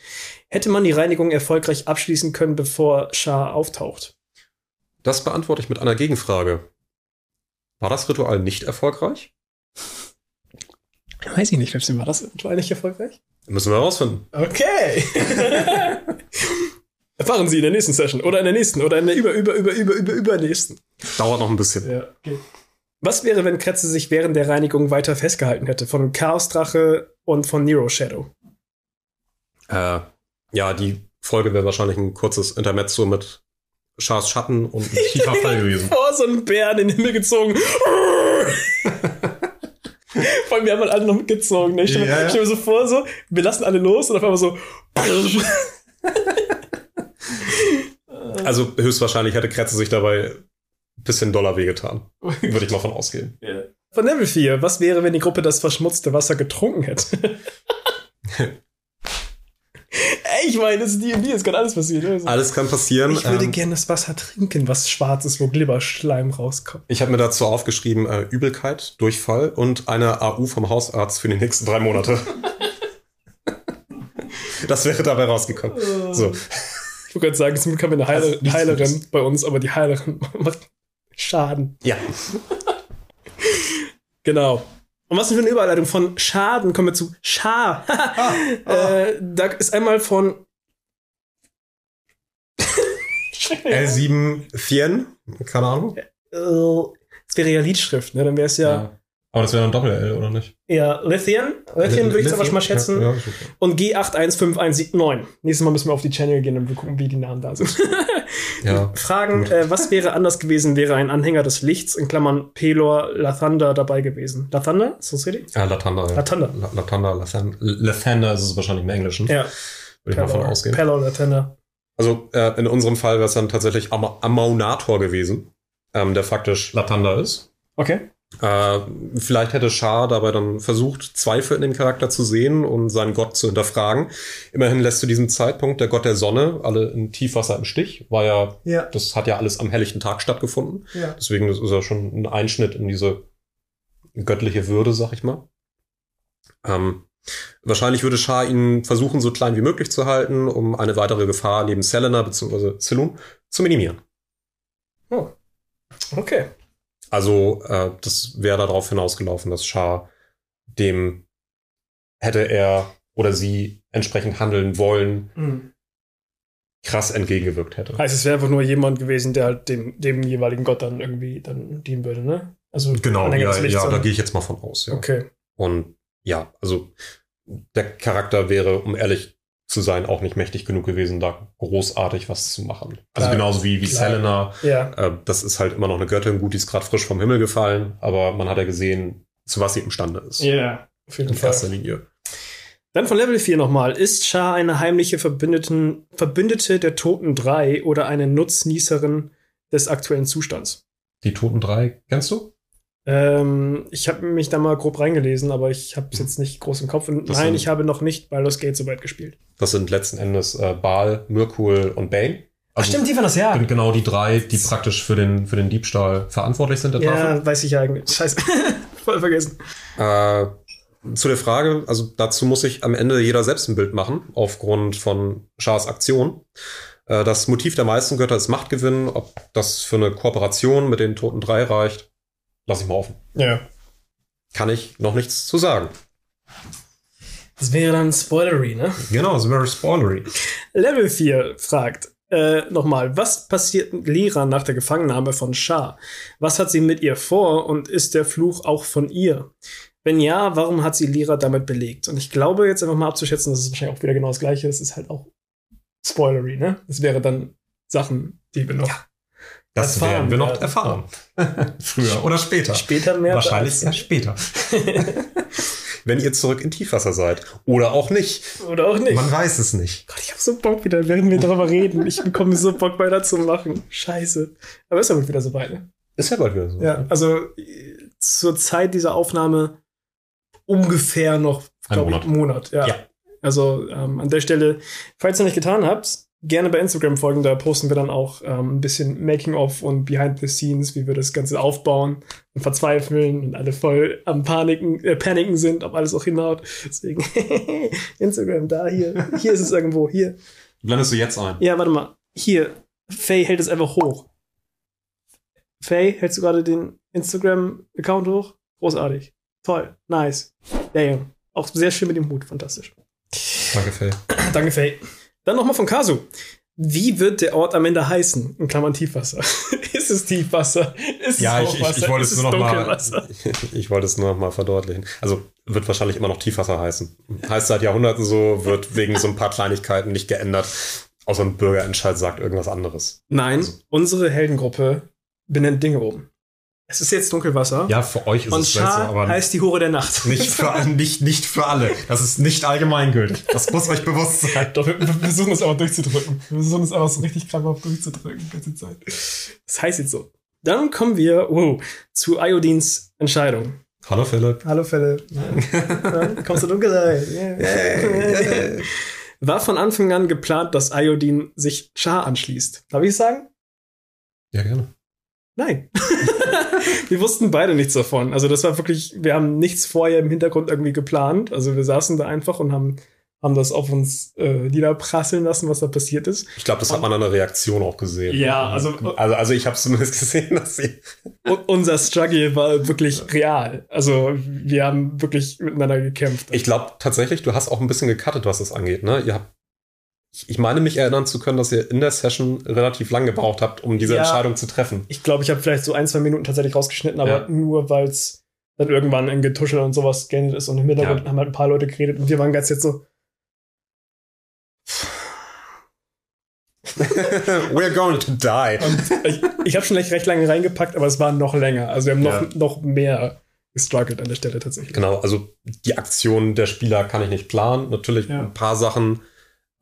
Hätte man die Reinigung erfolgreich abschließen können, bevor Shah auftaucht? Das beantworte ich mit einer Gegenfrage. War das Ritual nicht erfolgreich? Weiß ich nicht, Schlipschen, war das Ritual nicht erfolgreich? Müssen wir herausfinden. Okay. Erfahren Sie in der nächsten Session oder in der nächsten oder in der über, über, über, über, über, übernächsten. Dauert noch ein bisschen. Ja, okay. Was wäre, wenn Kretze sich während der Reinigung weiter festgehalten hätte? Von Chaos-Drache und von Nero Shadow. Äh, ja, die Folge wäre wahrscheinlich ein kurzes Intermezzo mit Schars Schatten und ein tiefer Fall gewesen. Oh, so ein Bär in den Himmel gezogen. Vor allem, wir haben halt alle noch mitgezogen. Ne? Ich stell, mir- Ja, ja. stell mir so vor, so, wir lassen alle los und auf einmal so. Also höchstwahrscheinlich hätte Kretze sich dabei ein bisschen doller wehgetan. Würde ich mal von ausgehen. Von Level 4, was wäre, wenn die Gruppe das verschmutzte Wasser getrunken hätte? Ich meine, das ist D&D, es kann alles passieren. Also. Alles kann passieren. Ich würde Ähm, gerne das Wasser trinken, was schwarz ist, wo Glibberschleim rauskommt. ich habe mir dazu aufgeschrieben, äh, Übelkeit, Durchfall und eine AU vom Hausarzt für die nächsten drei Monate. das wäre dabei rausgekommen. So. Ich wollte gerade sagen, zum Glück haben wir eine Heile Also Heilerin bei uns, aber die Heilerin macht Schaden. Ja. Genau. Und was denn für eine Überleitung von Schaden kommen wir zu Schar. äh, da ist einmal von L7 Thien, keine Ahnung. Äh, Das wäre ja Liedschrift, ne? Dann wäre es ja, Aber das wäre ein Doppel-L, oder nicht? eher Lithium. Lithium würde ich jetzt aber schon mal schätzen. Ja, ja. Und G81519. Nächstes Mal müssen wir auf die Channel gehen und wir gucken, wie die Namen da sind. ja. Fragen, äh, was wäre anders gewesen, wäre ein Anhänger des Lichts, in Klammern Pelor Lathander dabei gewesen. Lathander? Ist das richtig? Ja, Latanda. Ja. Lathander. La- Latanda, Lathan- Lathander ist es wahrscheinlich im Englischen. Ja. Würde ich mal von ausgehen. Pelor Lathander. Also äh, in unserem Fall wäre es dann tatsächlich Am Amaunator gewesen, ähm, der faktisch Latanda ist. Okay. Äh, vielleicht hätte Shah dabei dann versucht, Zweifel in dem Charakter zu sehen und seinen Gott zu hinterfragen. Immerhin lässt zu diesem Zeitpunkt der Gott der Sonne alle in Tiefwasser im Stich. War ja, Ja. das hat ja alles am helllichten Tag stattgefunden. Ja. Deswegen ist er schon ein Einschnitt in diese göttliche Würde, sag ich mal. Ähm, wahrscheinlich würde Shah ihn versuchen, so klein wie möglich zu halten, um eine weitere Gefahr neben Selena bzw. Zilun zu minimieren. Oh. Okay. Also äh, das wäre darauf hinausgelaufen, dass Shah dem hätte er oder sie entsprechend handeln wollen, Hm. krass entgegengewirkt hätte. Heißt, es wäre einfach nur jemand gewesen, der halt dem, dem jeweiligen Gott dann irgendwie dann dienen würde, ne? Also Genau, ja, ja da gehe ich jetzt mal von aus. Ja. Okay. Und ja, also der Charakter wäre, um ehrlich zu sein, auch nicht mächtig genug gewesen, da großartig was zu machen. Also Klar, genauso wie, wie klar. Selena. Ja. Äh, das ist halt immer noch eine Göttin. Gut, die ist gerade frisch vom Himmel gefallen, aber man hat ja gesehen, zu was sie imstande ist. Ja. Auf jeden In Fall. erster Linie. Dann von Level 4 nochmal. Ist Shah eine heimliche Verbündeten, Verbündete der Toten 3 oder eine Nutznießerin des aktuellen Zustands? Die Toten drei, kennst du? Ähm, ich habe mich da mal grob reingelesen, aber ich habe es jetzt nicht groß im Kopf. Und Das nein, sind- ich habe noch nicht Baldur's Gate so weit gespielt. Das sind letzten Endes äh, Baal, Mirkul und Bane. Also die waren das, ja. sind genau die drei, die praktisch für den, für den Diebstahl verantwortlich sind der Tafel. Ja, weiß ich ja eigentlich. Scheiße. Voll vergessen. Äh, zu der Frage, also dazu muss sich am Ende jeder selbst ein Bild machen, aufgrund von Schars Aktion. Äh, das Motiv der meisten Götter ist Machtgewinn. Ob das für eine Kooperation mit den Toten Drei reicht, lasse ich mal offen. Ja. Kann ich noch nichts zu sagen. Das wäre dann Spoilery, ne? Genau, es wäre spoilery. Level 4 fragt äh, nochmal, was passiert mit Lira nach der Gefangennahme von Shah? Was hat sie mit ihr vor und ist der Fluch auch von ihr? Wenn ja, warum hat sie Lira damit belegt? Und ich glaube, jetzt einfach mal abzuschätzen, das ist wahrscheinlich auch wieder genau das Gleiche. Das ist halt auch Spoilery, ne? Das wäre dann Sachen, die wir noch Das Erfahren werden wir noch erfahren. Früher oder später. später mehr. Wahrscheinlich erst später. Wenn ihr zurück in Tiefwasser seid. Oder auch nicht. Oder auch nicht. Man weiß es nicht. Gott, ich hab so Bock wieder, während wir darüber reden. Ich bekomme so Bock weiterzumachen. Scheiße. Aber ist ja bald wieder so weit, ne? Ist ja bald wieder so. Ja, also zur Zeit dieser Aufnahme ungefähr noch, glaube ich, Monat. einen Monat. Ja. Ja. Also ähm, an der Stelle, falls ihr noch nicht getan habt, gerne bei Instagram folgen. Da posten wir dann auch ähm, ein bisschen Making-of und Behind the Scenes, wie wir das Ganze aufbauen und verzweifeln und alle voll am Paniken, äh, Paniken sind, ob alles auch hinhaut. Deswegen Instagram da, hier. Hier ist es irgendwo, hier. Blendest du jetzt ein? Ja, warte mal. Hier. Faye hält es einfach hoch. Faye, hältst du gerade den Instagram-Account hoch? Großartig. Toll. Nice. Damn. Auch sehr schön mit dem Hut. Fantastisch. Danke, Faye. Danke, Faye. Dann nochmal von Kasu. Wie wird der Ort am Ende heißen? In Klammern Tiefwasser. ist es Tiefwasser? Ist Ja, es ich, ich, ich wollte es nur noch mal, Dunkelwasser? ich wollte es nur noch mal verdeutlichen. Also wird wahrscheinlich immer noch Tiefwasser heißen. Heißt seit Jahrhunderten so, wird wegen so ein paar Kleinigkeiten nicht geändert. Außer ein Bürgerentscheid sagt irgendwas anderes. Nein, Also- unsere Heldengruppe benennt Dinge um. Es ist jetzt Dunkelwasser. Ja, für euch ist und es so, Schar aber heißt die Hure der Nacht. nicht für, alle- nicht, nicht für alle. Das ist nicht allgemeingültig. Das muss euch bewusst sein. Doch, wir, wir versuchen es aber durchzudrücken. Wir versuchen es aber so richtig krampfhaft durchzudrücken, die ganze Zeit. Das heißt jetzt so. Dann kommen wir wow, zu Iodins Entscheidung. Hallo Philipp. Hallo Philipp. Ja, kommst du Dunkelheit? Yeah. War von Anfang an geplant, dass Iodin sich Char anschließt. Darf ich es sagen? Ja, gerne. Nein. wir wussten beide nichts davon. Also das war wirklich, wir haben nichts vorher im Hintergrund irgendwie geplant. Also wir saßen da einfach und haben, haben das auf uns äh, niederprasseln lassen, was da passiert ist. Ich glaube, das hat man an der Reaktion auch gesehen. Ja, also- Also, also ich habe zumindest gesehen, dass sie. Und unser Struggle war wirklich real. Also wir haben wirklich miteinander gekämpft. Ich glaube tatsächlich, du hast auch ein bisschen gecuttet, was das angeht. Ne? Ihr habt, ich, meine mich erinnern zu können, dass ihr in der Session relativ lang gebraucht habt, um diese Ja. Entscheidung zu treffen. Ich glaube, ich habe vielleicht so ein, zwei Minuten tatsächlich rausgeschnitten, aber Ja. nur weil es dann irgendwann in Getuschel und sowas geendet ist und im Hintergrund Ja. haben halt ein paar Leute geredet und wir waren ganz jetzt so, We're going to die. und ich, ich habe schon recht, recht lange reingepackt, aber es war noch länger. Also wir haben noch, Ja. noch mehr gestruggelt an der Stelle tatsächlich. Genau, also die Aktion der Spieler kann ich nicht planen. Natürlich Ja. ein paar Sachen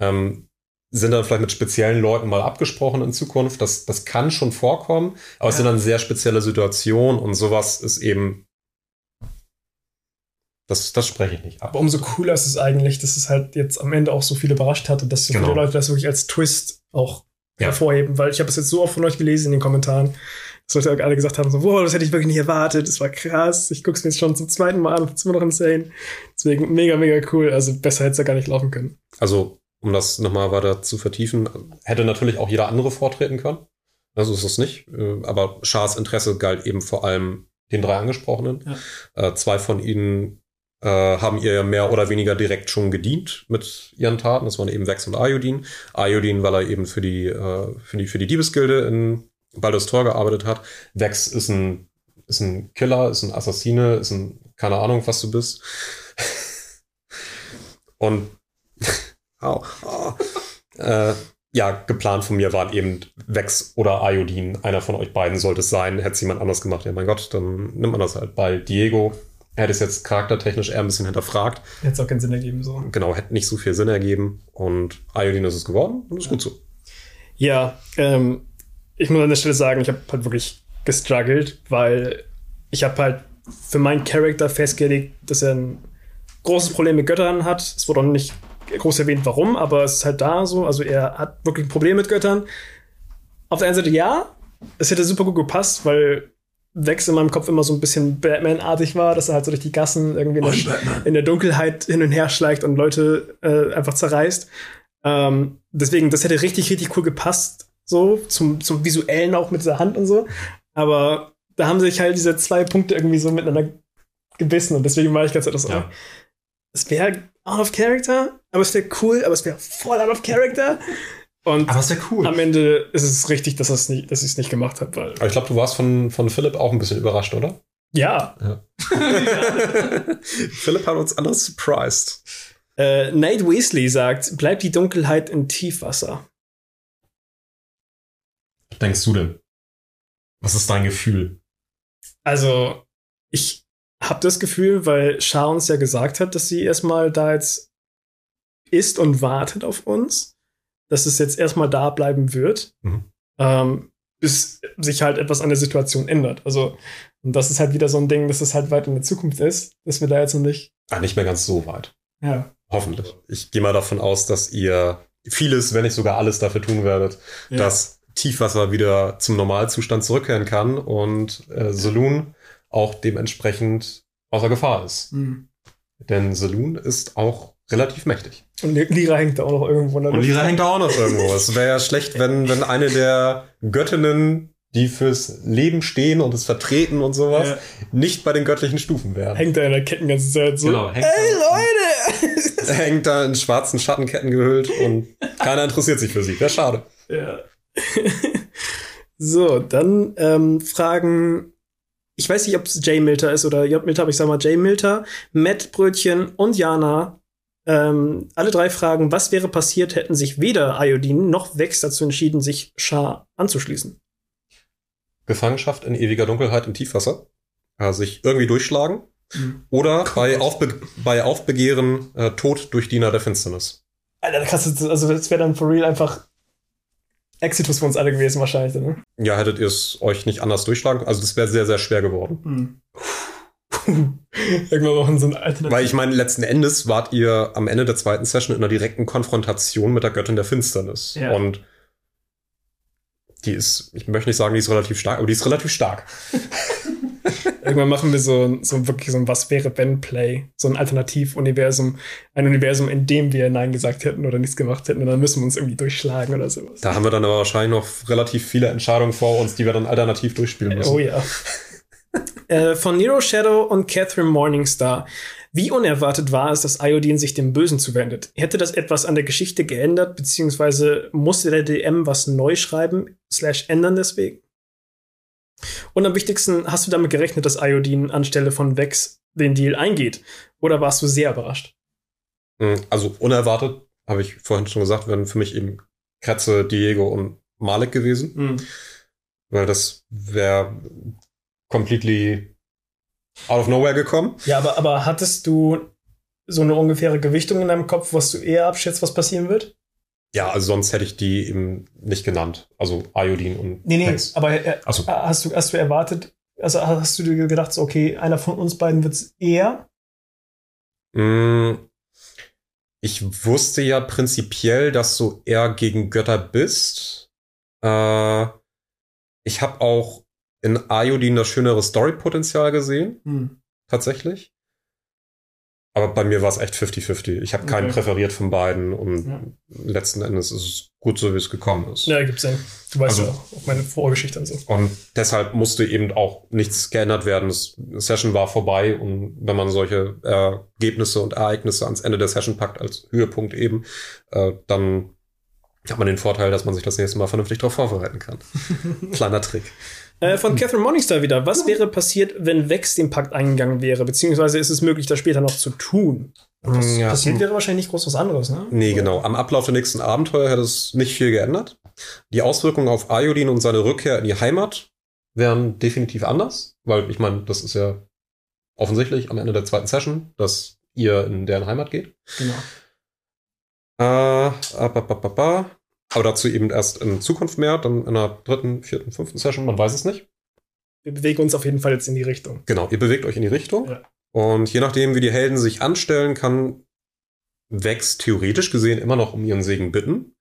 ähm, sind dann vielleicht mit speziellen Leuten mal abgesprochen in Zukunft. Das, das kann schon vorkommen, aber es Ja. sind dann sehr spezielle Situationen und sowas ist eben. Das, das spreche ich nicht ab. Aber umso cooler ist es eigentlich, dass es halt jetzt am Ende auch so viel überrascht hat und dass so Genau. viele Leute das wirklich als Twist auch Ja. hervorheben, weil ich habe es jetzt so oft von euch gelesen in den Kommentaren, dass Leute alle gesagt haben, so, wow, das hätte ich wirklich nicht erwartet, das war krass, ich gucke es mir jetzt schon zum zweiten Mal an, das ist immer noch insane. Deswegen mega, mega cool, also besser hätte es ja gar nicht laufen können. Also, um das nochmal weiter zu vertiefen, hätte natürlich auch jeder andere vortreten können. Also ist es nicht. Äh, Aber Schars Interesse galt eben vor allem den drei Angesprochenen. Äh, zwei von ihnen äh, haben ihr ja mehr oder weniger direkt schon gedient mit ihren Taten. Das waren eben Vex und Iodin. Iodin, weil er eben für die, äh, für die, für die Diebesgilde in Baldur's Tor gearbeitet hat. Vex ist ein, ist ein Killer, ist ein Assassine, ist ein, keine Ahnung, was du bist. Und Au. au. äh, ja, geplant von mir waren eben Vex oder Iodin. Einer von euch beiden sollte es sein. Hätte es jemand anders gemacht, ja mein Gott, dann nimmt man das halt. Bei Diego hätte es jetzt charaktertechnisch eher ein bisschen hinterfragt. Hätte es auch keinen Sinn ergeben, so. Genau, hätte nicht so viel Sinn ergeben. Und Iodin ist es geworden und ist gut so. Ja, ähm, ich muss an der Stelle sagen, ich habe halt wirklich gestruggelt, weil ich habe halt für meinen Charakter festgelegt, dass er ein großes Problem mit Göttern hat. Es wurde auch nicht groß erwähnt, warum, aber es ist halt da so. Also er hat wirklich ein Problem mit Göttern. Auf der einen Seite ja, es hätte super gut gepasst, weil Vex in meinem Kopf immer so ein bisschen Batman-artig war, dass er halt so durch die Gassen irgendwie in der, in der Dunkelheit hin und her schleicht und Leute äh, einfach zerreißt. Ähm, deswegen, das hätte richtig, richtig cool gepasst, so zum, zum visuellen auch mit dieser Hand und so. Aber da haben sich halt diese zwei Punkte irgendwie so miteinander gebissen und deswegen war ich ganz etwas, Ja. es wäre out of character, aber es wäre cool, aber es wäre voll out of character. Und Aber ist ja cool. am Ende ist es richtig, dass, das nicht, dass ich es nicht gemacht habe, weil Aber ich glaube, du warst von, von Philipp auch ein bisschen überrascht, oder? ja, Philipp hat uns alle surprised. äh, Nate Weasley sagt, bleibt die Dunkelheit in Tiefwasser. Was denkst du denn? Was ist dein Gefühl? Also, ich habe das Gefühl, weil Shah uns ja gesagt hat, dass sie erstmal da jetzt ist und wartet auf uns, dass es jetzt erstmal da bleiben wird, Mhm. ähm, bis sich halt etwas an der Situation ändert. Also, und das ist halt wieder so ein Ding, dass es halt weit in der Zukunft ist, dass wir da jetzt noch nicht. Ah, nicht mehr ganz so weit. Ja. Hoffentlich. Ich gehe mal davon aus, dass ihr vieles, wenn nicht sogar alles dafür tun werdet, Ja. dass Tiefwasser wieder zum Normalzustand zurückkehren kann und äh, Saloon auch dementsprechend außer Gefahr ist. Mhm. Denn Saloon ist auch relativ mächtig. Und Lira hängt da auch noch irgendwo Und. Lira hängt da auch noch irgendwo. Es wäre ja schlecht, wenn, wenn eine der Göttinnen, die fürs Leben stehen und es vertreten und sowas, Ja. nicht bei den göttlichen Stufen wären. Hängt da in der Ketten ganze Zeit so. Genau, hängt Ey, Leute! hängt da in schwarzen Schattenketten gehüllt und keiner interessiert sich für sie. Wäre schade. Ja. so, dann ähm, fragen, ich weiß nicht, ob es Jay Milter ist oder J. Milter, aber ich sag mal Jay Milter, Matt Brötchen und Jana. Ähm, alle drei fragen, was wäre passiert, hätten sich weder Iodine noch Vex dazu entschieden, sich Char anzuschließen. Gefangenschaft in ewiger Dunkelheit im Tiefwasser. Also sich irgendwie durchschlagen. Mhm. Oder bei, Aufbe bei Aufbegehren äh, Tod durch Diener der Finsternis. Alter, krass, das- also das wäre dann for real einfach Exitus für uns alle gewesen wahrscheinlich, ne? Ja, hättet ihr es euch nicht anders durchschlagen? Also das wäre sehr, sehr schwer geworden. Hm. Irgendwann machen so ein Alternativ. Weil ich meine, letzten Endes wart ihr am Ende der zweiten Session in einer direkten Konfrontation mit der Göttin der Finsternis. Ja. Und die ist, ich möchte nicht sagen, die ist relativ stark, aber die ist relativ stark. Irgendwann machen wir so, so wirklich so ein Was wäre wenn Play, so ein Alternativuniversum, ein Universum, in dem wir Nein gesagt hätten oder nichts gemacht hätten und dann müssen wir uns irgendwie durchschlagen oder sowas. Da haben wir dann aber wahrscheinlich noch relativ viele Entscheidungen vor uns, die wir dann alternativ durchspielen müssen. Oh ja. Äh, von Nero Shadow und Catherine Morningstar. Wie unerwartet war es, dass Iodine sich dem Bösen zuwendet? Hätte das etwas an der Geschichte geändert, beziehungsweise musste der DM was neu schreiben, slash ändern deswegen? Und am wichtigsten, hast du damit gerechnet, dass Iodine anstelle von Vex den Deal eingeht? Oder warst du sehr überrascht? Mm, Also unerwartet, habe ich vorhin schon gesagt, wären für mich eben Kretze, Diego und Malik gewesen. Weil das wäre completely out of nowhere gekommen. Ja, aber, aber hattest du so eine ungefähre Gewichtung in deinem Kopf, was du eher abschätzt, was passieren wird? Ja, also sonst hätte ich die eben nicht genannt. Also Iodine und Nee, nee, Vex. aber äh, so. hast, du, hast du erwartet, also hast du dir gedacht, so, okay, einer von uns beiden wird's eher? Mm, Ich wusste ja prinzipiell, dass du eher gegen Götter bist. Äh, ich habe auch in Iodine das schönere Story-Potenzial gesehen, Hm. tatsächlich. Aber bei mir war es echt 50-50. Ich habe keinen Okay. präferiert von beiden und Ja. letzten Endes ist es gut so, wie es gekommen ist. Ja, gibt's Sinn. Du weißt Also- ja auch meine Vorgeschichte und so. Und deshalb musste eben auch nichts geändert werden. Das Session war vorbei und wenn man solche Ergebnisse und Ereignisse ans Ende der Session packt als Höhepunkt eben, äh, dann hat man den Vorteil, dass man sich das nächste Mal vernünftig darauf vorbereiten kann. Kleiner Trick. Äh, von Catherine Morningstar wieder. Was wäre passiert, wenn Vex den Pakt eingegangen wäre? Beziehungsweise ist es möglich, das später noch zu tun? Was Ja. passiert wäre wahrscheinlich nicht groß was anderes, ne? Nee, genau. Am Ablauf der nächsten Abenteuer hätte es nicht viel geändert. Die Auswirkungen auf Iodine und seine Rückkehr in die Heimat wären definitiv anders, weil ich meine, das ist ja offensichtlich am Ende der zweiten Session, dass ihr in deren Heimat geht. Genau. Äh, ba. Aber dazu eben erst in Zukunft mehr, dann in der dritten, vierten, fünften Session, man weiß es nicht. Wir bewegen uns auf jeden Fall jetzt in die Richtung. Genau, ihr bewegt euch in die Richtung. Ja. Und je nachdem, wie die Helden sich anstellen, kann Vex theoretisch gesehen immer noch um ihren Segen bitten.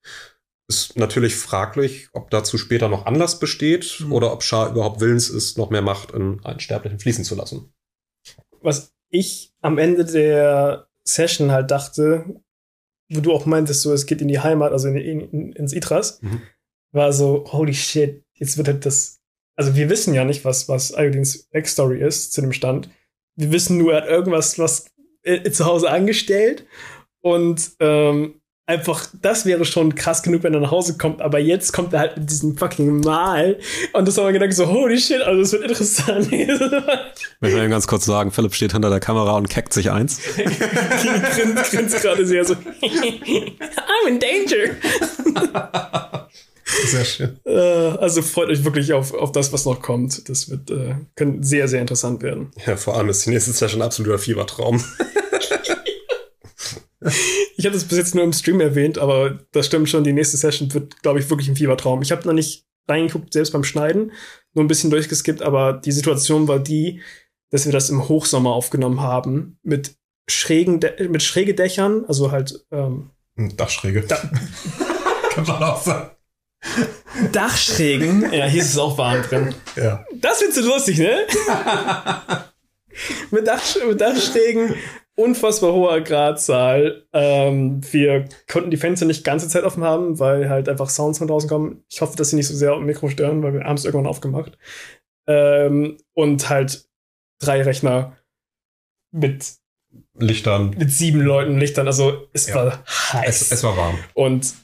ist natürlich fraglich, ob dazu später noch Anlass besteht Mhm. oder ob Shah überhaupt willens ist, noch mehr Macht in einen Sterblichen fließen zu lassen. Was ich am Ende der Session halt dachte, wo du auch meintest, so es geht in die Heimat, also in, in, ins Idras, Mhm. war so, holy shit, jetzt wird halt das. Also wir wissen ja nicht, was, was Iodins Backstory ist zu dem Stand. Wir wissen nur, er hat irgendwas was äh, zu Hause angestellt. Und ähm, einfach, das wäre schon krass genug, wenn er nach Hause kommt. Aber jetzt kommt er halt mit diesem fucking Mal. Und das haben wir gedacht, so, holy shit, also das wird interessant. Ich will ganz kurz sagen, Philipp steht hinter der Kamera und keckt sich eins. grinst, grinst gerade sehr so. I'm in danger. Sehr schön. Äh, also freut euch wirklich auf, auf das, was noch kommt. Das wird äh, kann sehr, sehr interessant werden. Ja, vor allem ist die nächste Session ein absoluter Fiebertraum. Ich habe das bis jetzt nur im Stream erwähnt, aber das stimmt schon. Die nächste Session wird, glaube ich, wirklich ein Fiebertraum. Ich habe noch nicht reingeguckt, selbst beim Schneiden, nur ein bisschen durchgeskippt, aber die Situation war die, dass wir das im Hochsommer aufgenommen haben mit schrägen, De mit schräge Dächern, also halt ähm, Dachschräge. Da- Kann man auch sagen. Dachschrägen. Ja, hier ist es auch warm drin. Ja. Das findest du lustig, ne? mit, Dach, mit Dachschrägen, unfassbar hoher Gradzahl. Ähm, wir konnten die Fenster nicht ganze Zeit offen haben, weil halt einfach Sounds von draußen kommen. Ich hoffe, dass sie nicht so sehr am Mikro stören, weil wir haben es irgendwann aufgemacht. Ähm, und halt drei Rechner mit, Lichtern. mit sieben Leuten Lichtern. Also es Ja. war heiß. Es, es war warm. Und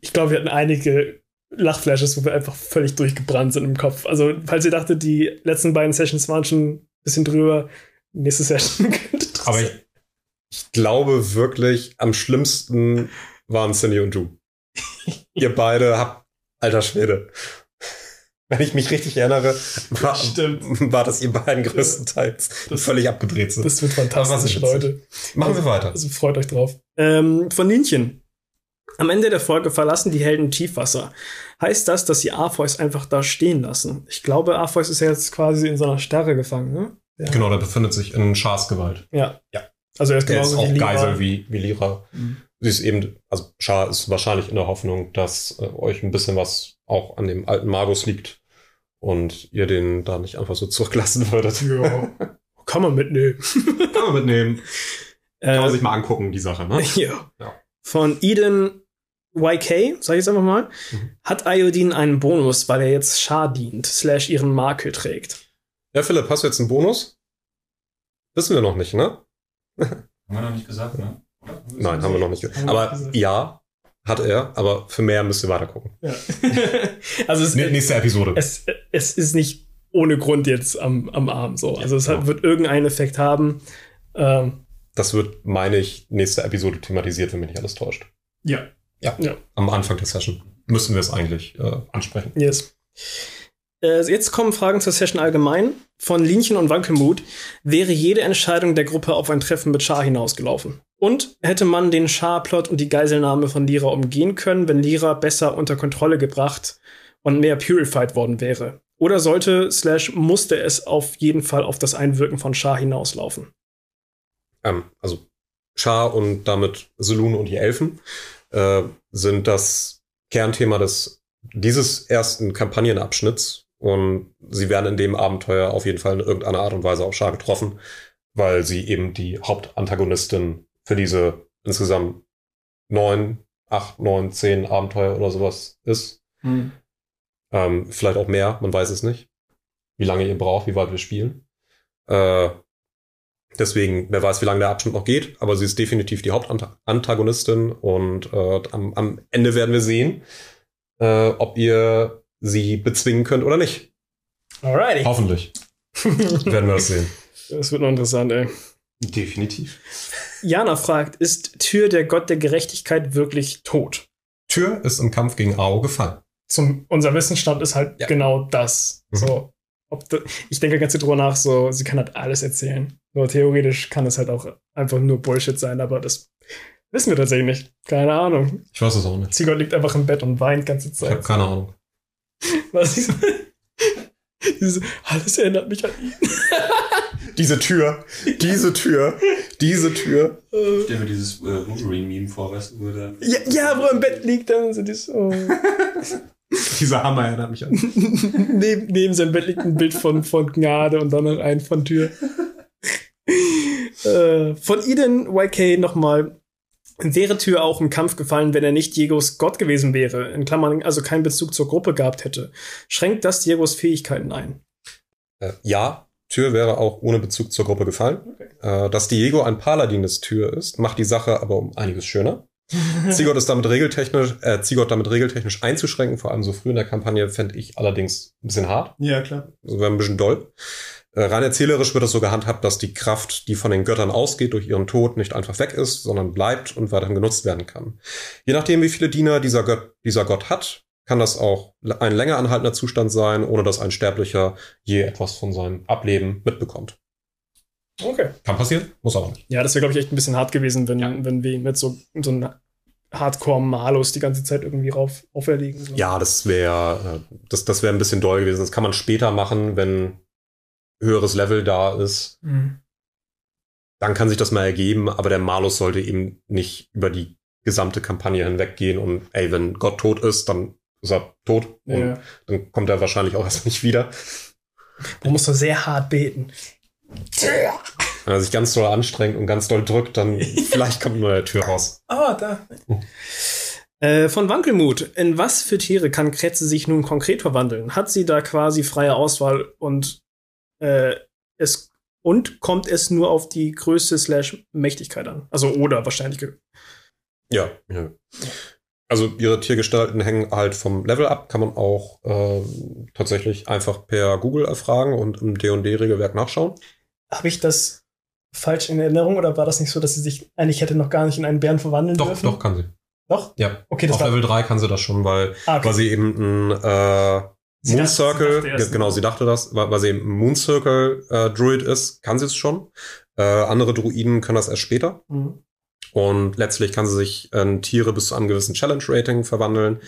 ich glaube, wir hatten einige Lachflashes, wo wir einfach völlig durchgebrannt sind im Kopf. Also, falls ihr dachtet, die letzten beiden Sessions waren schon ein bisschen drüber, nächste Session Aber ich, ich glaube wirklich, am schlimmsten waren Cindy und du. Ihr beide habt, alter Schwede. Wenn ich mich richtig erinnere, war, war das ihr beiden größtenteils Das- völlig abgedreht sind. Das wird fantastisch, ist Leute. Machen wir weiter. Also freut euch drauf. Ähm, von Ninchen. Am Ende der Folge verlassen die Helden Tiefwasser. Heißt das, dass sie Arpheus einfach da stehen lassen? Ich glaube, Arpheus ist ja jetzt quasi in so einer Starre gefangen, ne? Ja. Genau, der befindet sich in Schars Gewalt. Ja. Ja. Also er ist Der ist auch wie. Geisel wie, wie Lyra. Mhm. Sie ist eben, also Char ist wahrscheinlich in der Hoffnung, dass äh, euch ein bisschen was auch an dem alten Magus liegt und ihr den da nicht einfach so zurücklassen würdet. Ja. Kann man mitnehmen. Kann man mitnehmen. Kann man Äh, sich mal angucken, die Sache, ne? Ja. Ja. Von Eden YK, sag ich jetzt einfach mal, Mhm. hat Iodine einen Bonus, weil er jetzt Char dient, slash ihren Makel trägt. Ja, Philipp, hast du jetzt einen Bonus? Wissen wir noch nicht, ne? Haben wir noch nicht gesagt, ne? Oder? Nein, haben wir noch nicht. Haben wir Aber gesagt. ja, hat er, aber für mehr müsst ihr weiter gucken. Ja. also es, nächste Episode. es, es ist nicht ohne Grund jetzt am, am Arm so. Also es hat, genau. wird irgendeinen Effekt haben. Ähm, Das wird, meine ich, nächste Episode thematisiert, wenn mich nicht alles täuscht. ja. Am Anfang der Session müssen wir es eigentlich äh, ansprechen. Yes. Äh, jetzt kommen Fragen zur Session allgemein. Von Linchen und Wankelmut wäre jede Entscheidung der Gruppe auf ein Treffen mit Char hinausgelaufen. Und hätte man den Char-Plot und die Geiselnahme von Lyra umgehen können, wenn Lyra besser unter Kontrolle gebracht und mehr purified worden wäre? Oder sollte, slash, musste es auf jeden Fall auf das Einwirken von Char hinauslaufen? Ähm, also Char und damit Selune und die Elfen äh, sind das Kernthema des dieses ersten Kampagnenabschnitts und sie werden in dem Abenteuer auf jeden Fall in irgendeiner Art und Weise auf Char getroffen, weil sie eben die Hauptantagonistin für diese insgesamt neun, acht, neun, zehn Abenteuer oder sowas ist. Ähm, vielleicht auch mehr, man weiß es nicht. Wie lange ihr braucht, wie weit wir spielen. Äh, deswegen, wer weiß, wie lange der Abschnitt noch geht, aber sie ist definitiv die Hauptantagonistin und äh, am, am Ende werden wir sehen, äh, ob ihr sie bezwingen könnt oder nicht. Alrighty. Hoffentlich werden wir das sehen. Das wird noch interessant, ey. Definitiv. Jana fragt, ist Tür der Gott der Gerechtigkeit wirklich tot? Tür ist im Kampf gegen Ao gefallen. zum, unser Wissensstand ist halt Ja. genau das. Mhm. So, ob da, ich denke ganz drüber nach, so, sie kann halt alles erzählen. Nur theoretisch kann es halt auch einfach nur Bullshit sein, aber das wissen wir tatsächlich nicht. Keine Ahnung. Ich weiß es auch nicht. Ziegert liegt einfach im Bett und weint ganze Ich habe Zeit. keine Ahnung. Was so, diese, alles erinnert mich an ihn. Diese Tür, diese Tür, Diese Tür. Ich stell mir dieses äh, Wolverine-Meme vor, weißt du, wo der Ja, ja, wo er im Bett liegt, dann so dieses, oh. Dieser Hammer erinnert mich an. neben, neben seinem Bett liegt ein Bild von, von Gnade und dann noch ein von Tür. äh, von Eden YK nochmal. Wäre Tür auch im Kampf gefallen, wenn er nicht Diegos Gott gewesen wäre, in Klammern also keinen Bezug zur Gruppe gehabt hätte. Schränkt das Diegos Fähigkeiten ein? Äh, ja, Tür wäre auch ohne Bezug zur Gruppe gefallen. Äh, dass Diego ein Paladin des Tür ist, macht die Sache aber um einiges schöner. Zigott ist damit regeltechnisch, äh, Zigott damit regeltechnisch einzuschränken, vor allem so früh in der Kampagne, fände ich allerdings ein bisschen hart. Ja, klar. Also wäre ein bisschen doll. Äh, rein erzählerisch wird es so gehandhabt, dass die Kraft, die von den Göttern ausgeht, durch ihren Tod nicht einfach weg ist, sondern bleibt und weiterhin genutzt werden kann. Je nachdem, wie viele Diener dieser Gott, dieser Gott hat, kann das auch ein länger anhaltender Zustand sein, ohne dass ein Sterblicher je etwas von seinem Ableben mitbekommt. Okay. Kann passieren, muss aber nicht. Ja, das wäre, glaube ich, echt ein bisschen hart gewesen, wenn, Ja. wenn wir ihm jetzt so, so einen Hardcore-Malus die ganze Zeit irgendwie rauf auferlegen. So. Ja, das wäre äh, das, das wäre ein bisschen doll gewesen. Das kann man später machen, wenn höheres Level da ist. Mhm. Dann kann sich das mal ergeben, aber der Malus sollte eben nicht über die gesamte Kampagne hinweggehen und ey, wenn Gott tot ist, dann ist er tot und Ja. dann kommt er wahrscheinlich auch erst nicht wieder. Man muss so sehr hart beten. Wenn er sich ganz doll anstrengt und ganz doll drückt, dann vielleicht kommt nur der Tür raus. Ah, da. Oh. Äh, von Wankelmut. In was für Tiere kann Kretze sich nun konkret verwandeln? Hat sie da quasi freie Auswahl und äh, es und kommt es nur auf die Größe slash Mächtigkeit an? Also oder wahrscheinlich. Ja, ja. Also ihre Tiergestalten hängen halt vom Level ab, kann man auch äh, tatsächlich einfach per Google erfragen und im D&D-Regelwerk nachschauen. Habe ich das falsch in Erinnerung oder war das nicht so, dass sie sich eigentlich hätte noch gar nicht in einen Bären verwandeln Doch, dürfen? doch, kann sie. Doch? Ja, Okay, das auf Level 3 kann sie das schon, weil, ah, okay. weil sie eben ein äh, Sie Moon dachte- sie Circle, dachte erst- ge- genau, sie dachte das, weil, sie Moon Circle äh, Druid ist, kann sie es schon. Äh, andere Druiden können das erst später. Mhm. Und letztlich kann sie sich in Tiere bis zu einem gewissen Challenge-Rating verwandeln.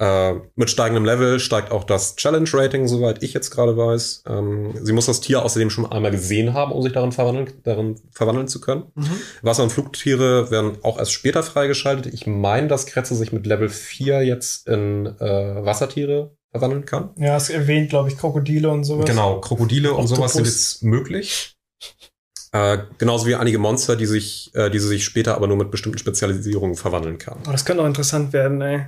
Äh, mit steigendem Level steigt auch das Challenge-Rating, soweit ich jetzt gerade weiß. Ähm, sie muss das Tier außerdem schon einmal gesehen haben, um sich darin verwandeln, darin verwandeln zu können. Mhm. Wasser- und Flugtiere werden auch erst später freigeschaltet. Ich meine, dass Kretze sich mit Level 4 jetzt in äh, Wassertiere verwandeln kann. Ja, es erwähnt, glaube ich, Krokodile und sowas. Genau, Krokodile und sowas sind jetzt möglich. Äh, genauso wie einige Monster, die sich, äh, die sie sich später aber nur mit bestimmten Spezialisierungen verwandeln kann. Oh, das könnte auch interessant werden, ey.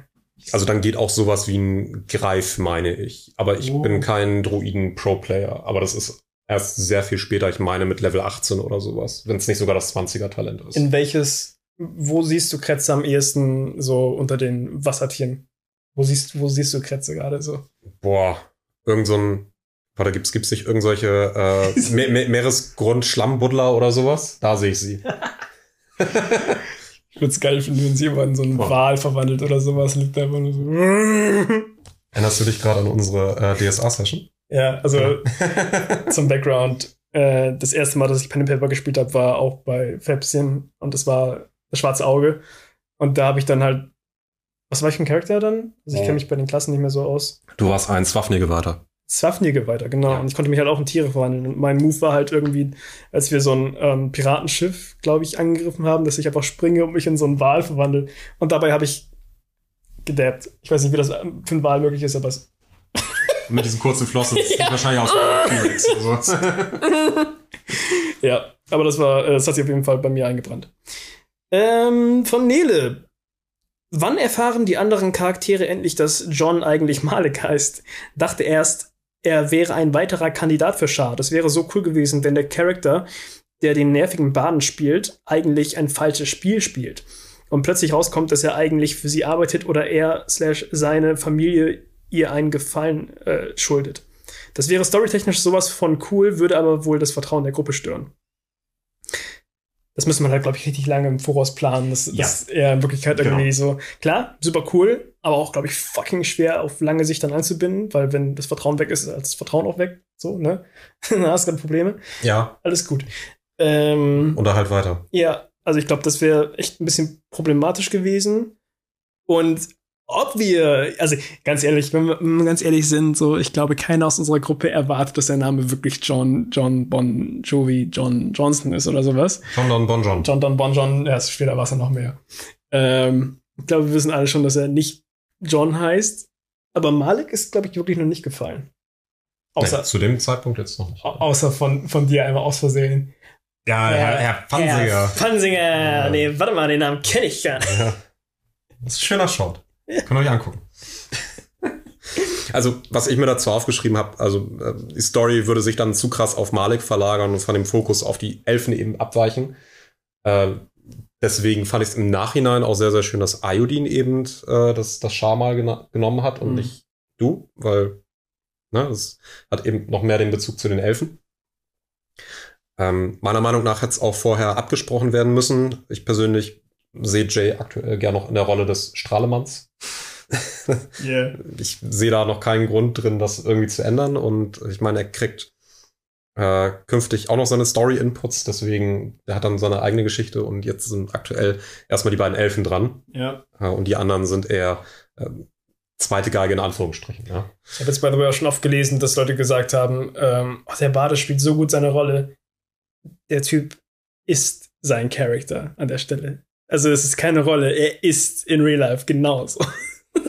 Also dann geht auch sowas wie ein Greif, meine ich. Aber ich Oh. bin kein Druiden-Pro-Player. Aber das ist erst sehr viel später. Ich meine mit Level 18 oder sowas. Wenn es nicht sogar das 20er-Talent ist. In welches, wo siehst du Kretze am ehesten so unter den Wassertieren? Wo siehst, wo siehst du Kretze gerade so? Boah, irgend so ein. Warte, gibt's, gibt's nicht irgendwelche äh, Me Me Meeresgrund-Schlammbuddler oder sowas? Da sehe ich sie. Ich würde es geil finden, wenn sie immer in so einen Boah. Wal verwandelt oder sowas, liegt da einfach nur so. Erinnerst du dich gerade an unsere äh, DSA-Session? Ja, also zum Background. Äh, das erste Mal, dass ich Pen and Paper gespielt habe, war auch bei Fäbschen und das war das schwarze Auge. Und da habe ich dann halt. Was war ich für ein Charakter dann? Also ich kenne mich bei den Klassen nicht mehr so aus. Du warst ein Swafnir-Geweihter. Swafnir weiter, genau. Ja. Und ich konnte mich halt auch in Tiere verwandeln. Und mein Move war halt irgendwie, als wir so ein ähm, Piratenschiff, glaube ich, angegriffen haben, dass ich einfach springe und mich in so einen Wal verwandle. Und dabei habe ich gedabbt. Ich weiß nicht, wie das ähm, für einen Wal möglich ist, aber es. Mit diesen kurzen Flossen. Das sieht wahrscheinlich aus wie ein T-Rex oder so. Ja, aber das war, äh, das hat sich auf jeden Fall bei mir eingebrannt. Ähm, von Nele. Wann erfahren die anderen Charaktere endlich, dass John eigentlich Malik heißt? Dachte erst, er wäre ein weiterer Kandidat für Shah. Das wäre so cool gewesen, wenn der Charakter, der den nervigen Baden spielt, eigentlich ein falsches Spiel spielt. Und plötzlich rauskommt, dass er eigentlich für sie arbeitet oder er slash seine Familie ihr einen Gefallen äh, schuldet. Das wäre storytechnisch sowas von cool, würde aber wohl das Vertrauen der Gruppe stören. Das müsste man halt, glaube ich, richtig lange im Voraus planen. Das, Ja. das ist eher in Wirklichkeit Genau. irgendwie so, klar, super cool, aber auch, glaube ich, fucking schwer auf lange Sicht dann einzubinden, weil wenn das Vertrauen weg ist, ist das Vertrauen auch weg. So, ne? Dann hast du gerade Probleme. Ja, Alles gut. Ähm, oder halt weiter. ja, also ich glaube, das wäre echt ein bisschen problematisch gewesen. Und ob wir, also ganz ehrlich, wenn wir, wenn wir ganz ehrlich sind, so, ich glaube, keiner aus unserer Gruppe erwartet, dass der Name wirklich John, John Bon Jovi, John Johnson ist oder sowas. John Don Bon John. John Don Bon John, erst später war es ja noch mehr. Ähm, ich glaube, wir wissen alle schon, dass er nicht John heißt. Aber Malik ist, glaube ich, wirklich noch nicht gefallen. Außer, Nee, zu dem Zeitpunkt jetzt noch nicht. au- außer von, von dir einmal aus Versehen. Ja, Herr, Herr Pansinger. Herr Pansinger. Nee, warte mal, den Namen kenne ich gar nicht. Ja. Das ist ein schöner Shot. Könnt ihr euch angucken. Also, was ich mir dazu aufgeschrieben habe, also äh, die Story würde sich dann zu krass auf Malik verlagern und von dem Fokus auf die Elfen eben abweichen. Äh, deswegen fand ich es im Nachhinein auch sehr, sehr schön, dass Iodin eben äh, das, das Schar mal gena- genommen hat und Mhm. nicht du, weil ne, es hat eben noch mehr den Bezug zu den Elfen. Ähm, meiner Meinung nach hätte es auch vorher abgesprochen werden müssen. Ich persönlich sehe Jay aktuell gern noch in der Rolle des Strahlemanns. Yeah. Ich sehe da noch keinen Grund drin, das irgendwie zu ändern. Und ich meine, er kriegt äh, künftig auch noch seine Story-Inputs, deswegen, er hat dann seine eigene Geschichte und jetzt sind aktuell erstmal die beiden Elfen dran. Ja. Äh, und die anderen sind eher ähm, zweite Geige in Anführungsstrichen. Ja. Ich habe jetzt by the way auch schon oft gelesen, dass Leute gesagt haben, ähm, oh, der Bade spielt so gut seine Rolle. Der Typ ist sein Charakter an der Stelle. Also es ist keine Rolle, er ist in Real Life genauso.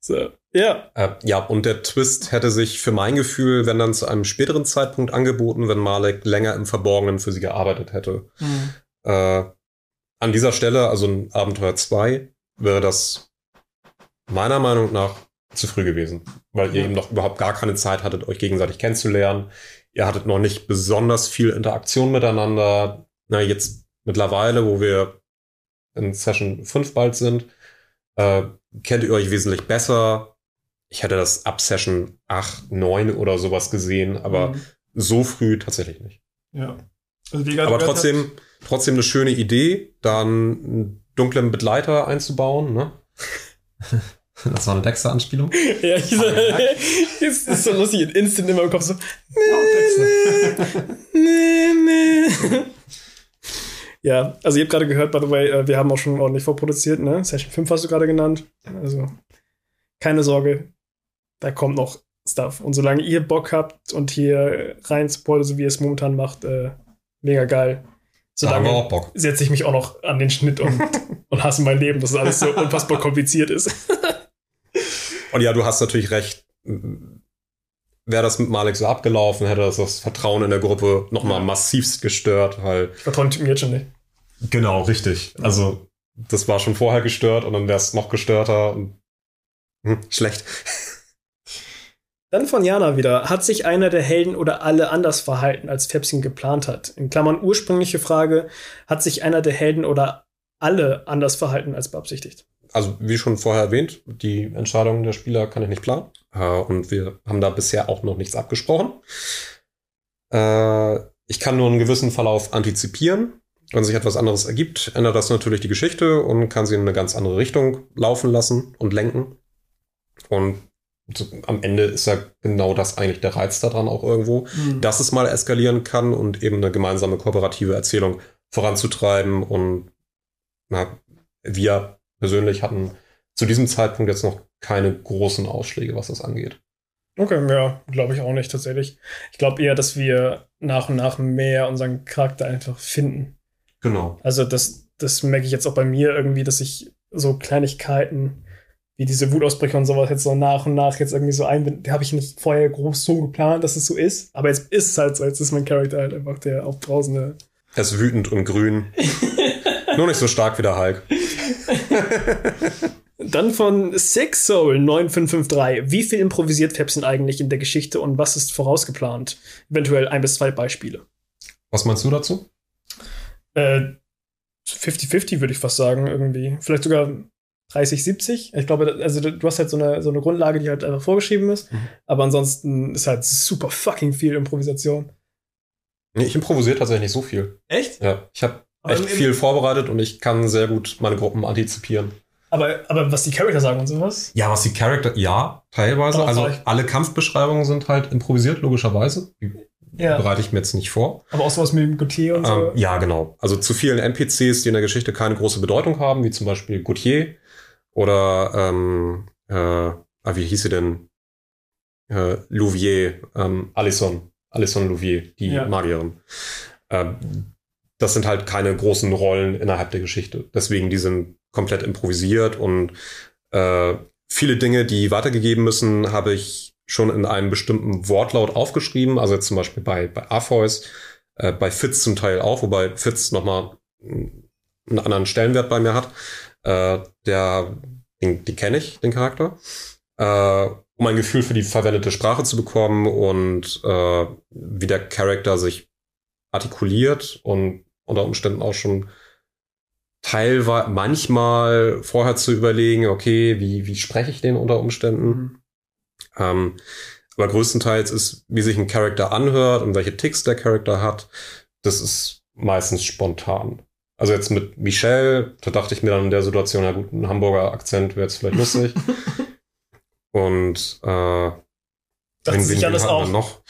so, ja. Äh, ja, und der Twist hätte sich für mein Gefühl, wenn dann zu einem späteren Zeitpunkt angeboten, wenn Malek länger im Verborgenen für sie gearbeitet hätte. Äh, an dieser Stelle, also in Abenteuer 2, wäre das meiner Meinung nach zu früh gewesen, weil ihr Ja. eben noch überhaupt gar keine Zeit hattet, euch gegenseitig kennenzulernen. Ihr hattet noch nicht besonders viel Interaktion miteinander. Na, jetzt mittlerweile, wo wir in Session 5 bald sind, äh, kennt ihr euch wesentlich besser. Ich hätte das ab Session 8, 9 oder sowas gesehen, aber Mhm. so früh tatsächlich nicht. Ja. Also, gerade Aber trotzdem, trotzdem eine schöne Idee, dann einen dunklen Begleiter einzubauen, ne? Das war eine Dexter-Anspielung. Ja, ich so, ist, ist so lustig, instant in meinem Kopf so. Nee, nee. Ja, also ihr habt gerade gehört, by the way, äh, wir haben auch schon ordentlich vorproduziert, ne? Session 5 hast du gerade genannt. Also keine Sorge, da kommt noch Stuff. Und solange ihr Bock habt und hier rein spoilert, so wie ihr es momentan macht, äh, mega geil. Da haben wir Solange auch Bock. setze ich mich auch noch an den Schnitt und, und hasse mein Leben, dass es alles so unfassbar kompliziert ist. Und ja, du hast natürlich recht. Wäre das mit Malik so abgelaufen, hätte das das Vertrauen in der Gruppe nochmal Ja. massivst gestört, weil Ich vertraue den Typen jetzt schon nicht. genau, richtig. Also, das war schon vorher gestört und dann wäre es noch gestörter und hm, schlecht. Dann von Jana wieder. Hat sich einer der Helden oder alle anders verhalten, als Fepsin geplant hat? In Klammern ursprüngliche Frage. Hat sich einer der Helden oder alle anders verhalten als beabsichtigt? Also, wie schon vorher erwähnt, die Entscheidungen der Spieler kann ich nicht planen. Äh, und wir haben da bisher auch noch nichts abgesprochen. Äh, ich kann nur einen gewissen Verlauf antizipieren. Wenn sich etwas anderes ergibt, ändert das natürlich die Geschichte und kann sie in eine ganz andere Richtung laufen lassen und lenken. Und am Ende ist ja genau das eigentlich der Reiz daran auch irgendwo, dass es mal eskalieren kann und eben eine gemeinsame kooperative Erzählung voranzutreiben. Und na, wir persönlich hatten zu diesem Zeitpunkt jetzt noch keine großen Ausschläge, was das angeht. Okay, ja, glaube ich auch nicht tatsächlich. Ich glaube eher, dass wir nach und nach mehr unseren Charakter einfach finden. Genau. Also das, das merke ich jetzt auch bei mir irgendwie, dass ich so Kleinigkeiten wie diese Wutausbrüche und sowas jetzt so nach und nach jetzt irgendwie so einbinden. Die habe ich nicht vorher groß so geplant, dass es so ist. Aber jetzt ist es halt so. Jetzt ist mein Charakter halt einfach der aufbrausende. Er ist wütend und grün. Nur nicht so stark wie der Hulk. Dann von Six Soul 9553. Wie viel improvisiert Fepsin eigentlich in der Geschichte und was ist vorausgeplant? Eventuell ein bis zwei Beispiele. Was meinst du dazu? Äh, 50-50 würde ich fast sagen, irgendwie. Vielleicht sogar 30-70. Ich glaube, also du hast halt so eine, so eine Grundlage, die halt einfach vorgeschrieben ist. Mhm. Aber ansonsten ist halt super fucking viel Improvisation. Nee, ich improvisiere tatsächlich nicht so viel. Echt? Ja, ich habe echt viel vorbereitet und ich kann sehr gut meine Gruppen antizipieren. Aber, aber was die Charakter sagen und sowas? Ja, was die Charakter, ja, teilweise. Aber Also alle Kampfbeschreibungen sind halt improvisiert, logischerweise. Ja. bereite ich mir jetzt nicht vor. Aber auch sowas mit dem Gautier und so. Ähm, ja, genau. Also zu vielen NPCs, die in der Geschichte keine große Bedeutung haben, wie zum Beispiel Gautier, Oder, ähm, äh, ah, wie hieß sie denn? Äh, Louvier, ähm, Alison, Alison Louvier, die Ja. Magierin. Ähm, das sind halt keine großen Rollen innerhalb der Geschichte. Deswegen, die sind komplett improvisiert und äh, viele Dinge, die weitergegeben müssen, habe ich schon in einem bestimmten Wortlaut aufgeschrieben. Also jetzt zum Beispiel bei, bei Arpheus, äh, bei Fitz zum Teil auch, wobei Fitz nochmal einen anderen Stellenwert bei mir hat. Äh, der, den, den kenne ich, den Charakter. Äh, um ein Gefühl für die verwendete Sprache zu bekommen und äh, wie der Charakter sich artikuliert und unter Umständen auch schon teilweise manchmal vorher zu überlegen, okay, wie, wie spreche ich den unter Umständen? Mhm. Ähm, aber größtenteils ist, wie sich ein Charakter anhört und welche Ticks der Charakter hat, das ist meistens spontan. Also jetzt mit Michelle, da dachte ich mir dann in der Situation, na gut, ein Hamburger Akzent wäre jetzt vielleicht lustig. und äh, Dachte wen- wen alles auch. noch?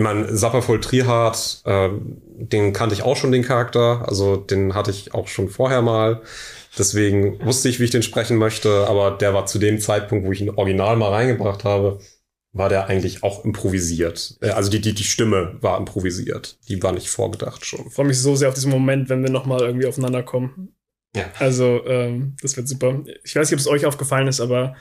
Ich meine, Sappervoll Trihard, äh, den kannte ich auch schon, den Charakter. Also den hatte ich auch schon vorher mal. Deswegen wusste ich, wie ich den sprechen möchte. Aber der war zu dem Zeitpunkt, wo ich ihn original mal reingebracht habe, war der eigentlich auch improvisiert. Äh, Also die, die, die Stimme war improvisiert. Die war nicht vorgedacht schon. Ich freue mich so sehr auf diesen Moment, wenn wir nochmal irgendwie aufeinander kommen. Ja. Also, ähm, das wird super. Ich weiß nicht, ob es euch aufgefallen ist, aber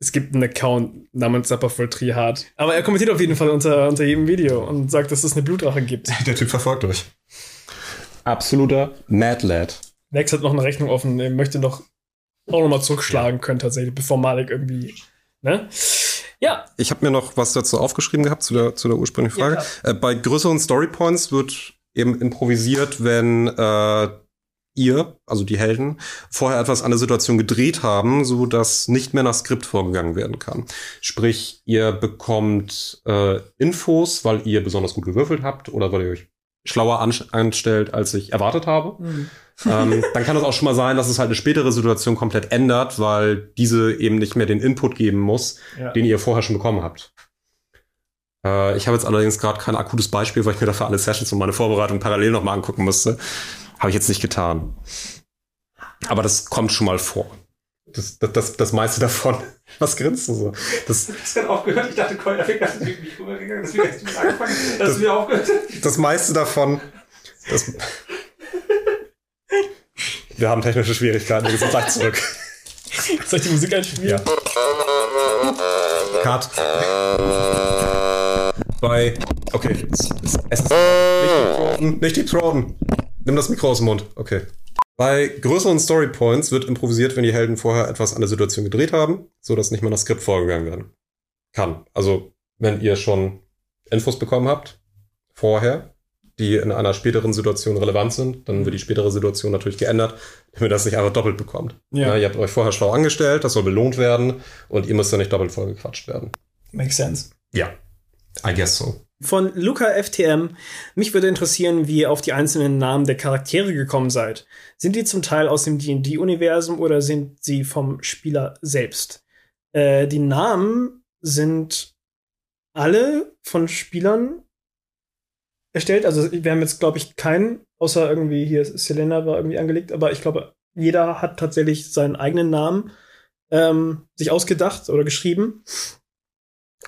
es gibt einen Account namens Zappervoll Trihard. Aber er kommentiert auf jeden Fall unter, unter jedem Video und sagt, dass es eine Blutrache gibt. Der Typ verfolgt euch. Absoluter Mad Lad. Nex hat noch eine Rechnung offen. Er möchte noch auch nochmal zurückschlagen können, tatsächlich, bevor Malik irgendwie. Ne? Ja, Ich habe mir noch was dazu aufgeschrieben gehabt, zu der, zu der ursprünglichen Ja, Frage. äh, bei größeren Storypoints wird eben improvisiert, wenn äh, ihr, also die Helden, vorher etwas an der Situation gedreht haben, so dass nicht mehr nach Skript vorgegangen werden kann. Sprich, ihr bekommt äh, Infos, weil ihr besonders gut gewürfelt habt oder weil ihr euch schlauer an anstellt, als ich erwartet habe. ähm, dann kann es auch schon mal sein, dass es halt eine spätere Situation komplett ändert, weil diese eben nicht mehr den Input geben muss, Ja. den ihr vorher schon bekommen habt. Äh, ich habe jetzt allerdings gerade kein akutes Beispiel, weil ich mir dafür alle Sessions und meine Vorbereitung parallel nochmal angucken musste. Habe ich jetzt nicht getan. Aber das kommt schon mal vor. Das, das, das, das meiste davon. Was grinst du so? Das, hab's gerade aufgehört. Ich dachte, Coin Effekt hat mich rübergegangen. Deswegen hast du mit angefangen, dass du wieder aufgehört das meiste davon. Das, wir haben technische Schwierigkeiten. Wir sind gleich zurück. Soll ich die Musik einspielen? Cut. Bei. Okay. Es ist nicht Deep Throaten. Nicht Deep Throaten. Nimm das Mikro aus dem Mund. Okay. Bei größeren Storypoints wird improvisiert, wenn die Helden vorher etwas an der Situation gedreht haben, so dass nicht mehr nach Skript vorgegangen werden kann. Also, wenn ihr schon Infos bekommen habt, vorher, die in einer späteren Situation relevant sind, dann wird die spätere Situation natürlich geändert, damit ihr das nicht einfach doppelt bekommt. Ja. Ja, ihr habt euch vorher schlau angestellt, das soll belohnt werden und ihr müsst dann nicht doppelt vollgequatscht werden. Makes sense. Ja, I guess so. Von Luca FTM. Mich würde interessieren, wie ihr auf die einzelnen Namen der Charaktere gekommen seid. Sind die zum Teil aus dem D&D-Universum oder sind sie vom Spieler selbst? Äh, die Namen sind alle von Spielern erstellt. Also wir haben jetzt, glaube ich, keinen, außer irgendwie hier Selena war irgendwie angelegt, aber ich glaube, jeder hat tatsächlich seinen eigenen Namen ähm, sich ausgedacht oder geschrieben.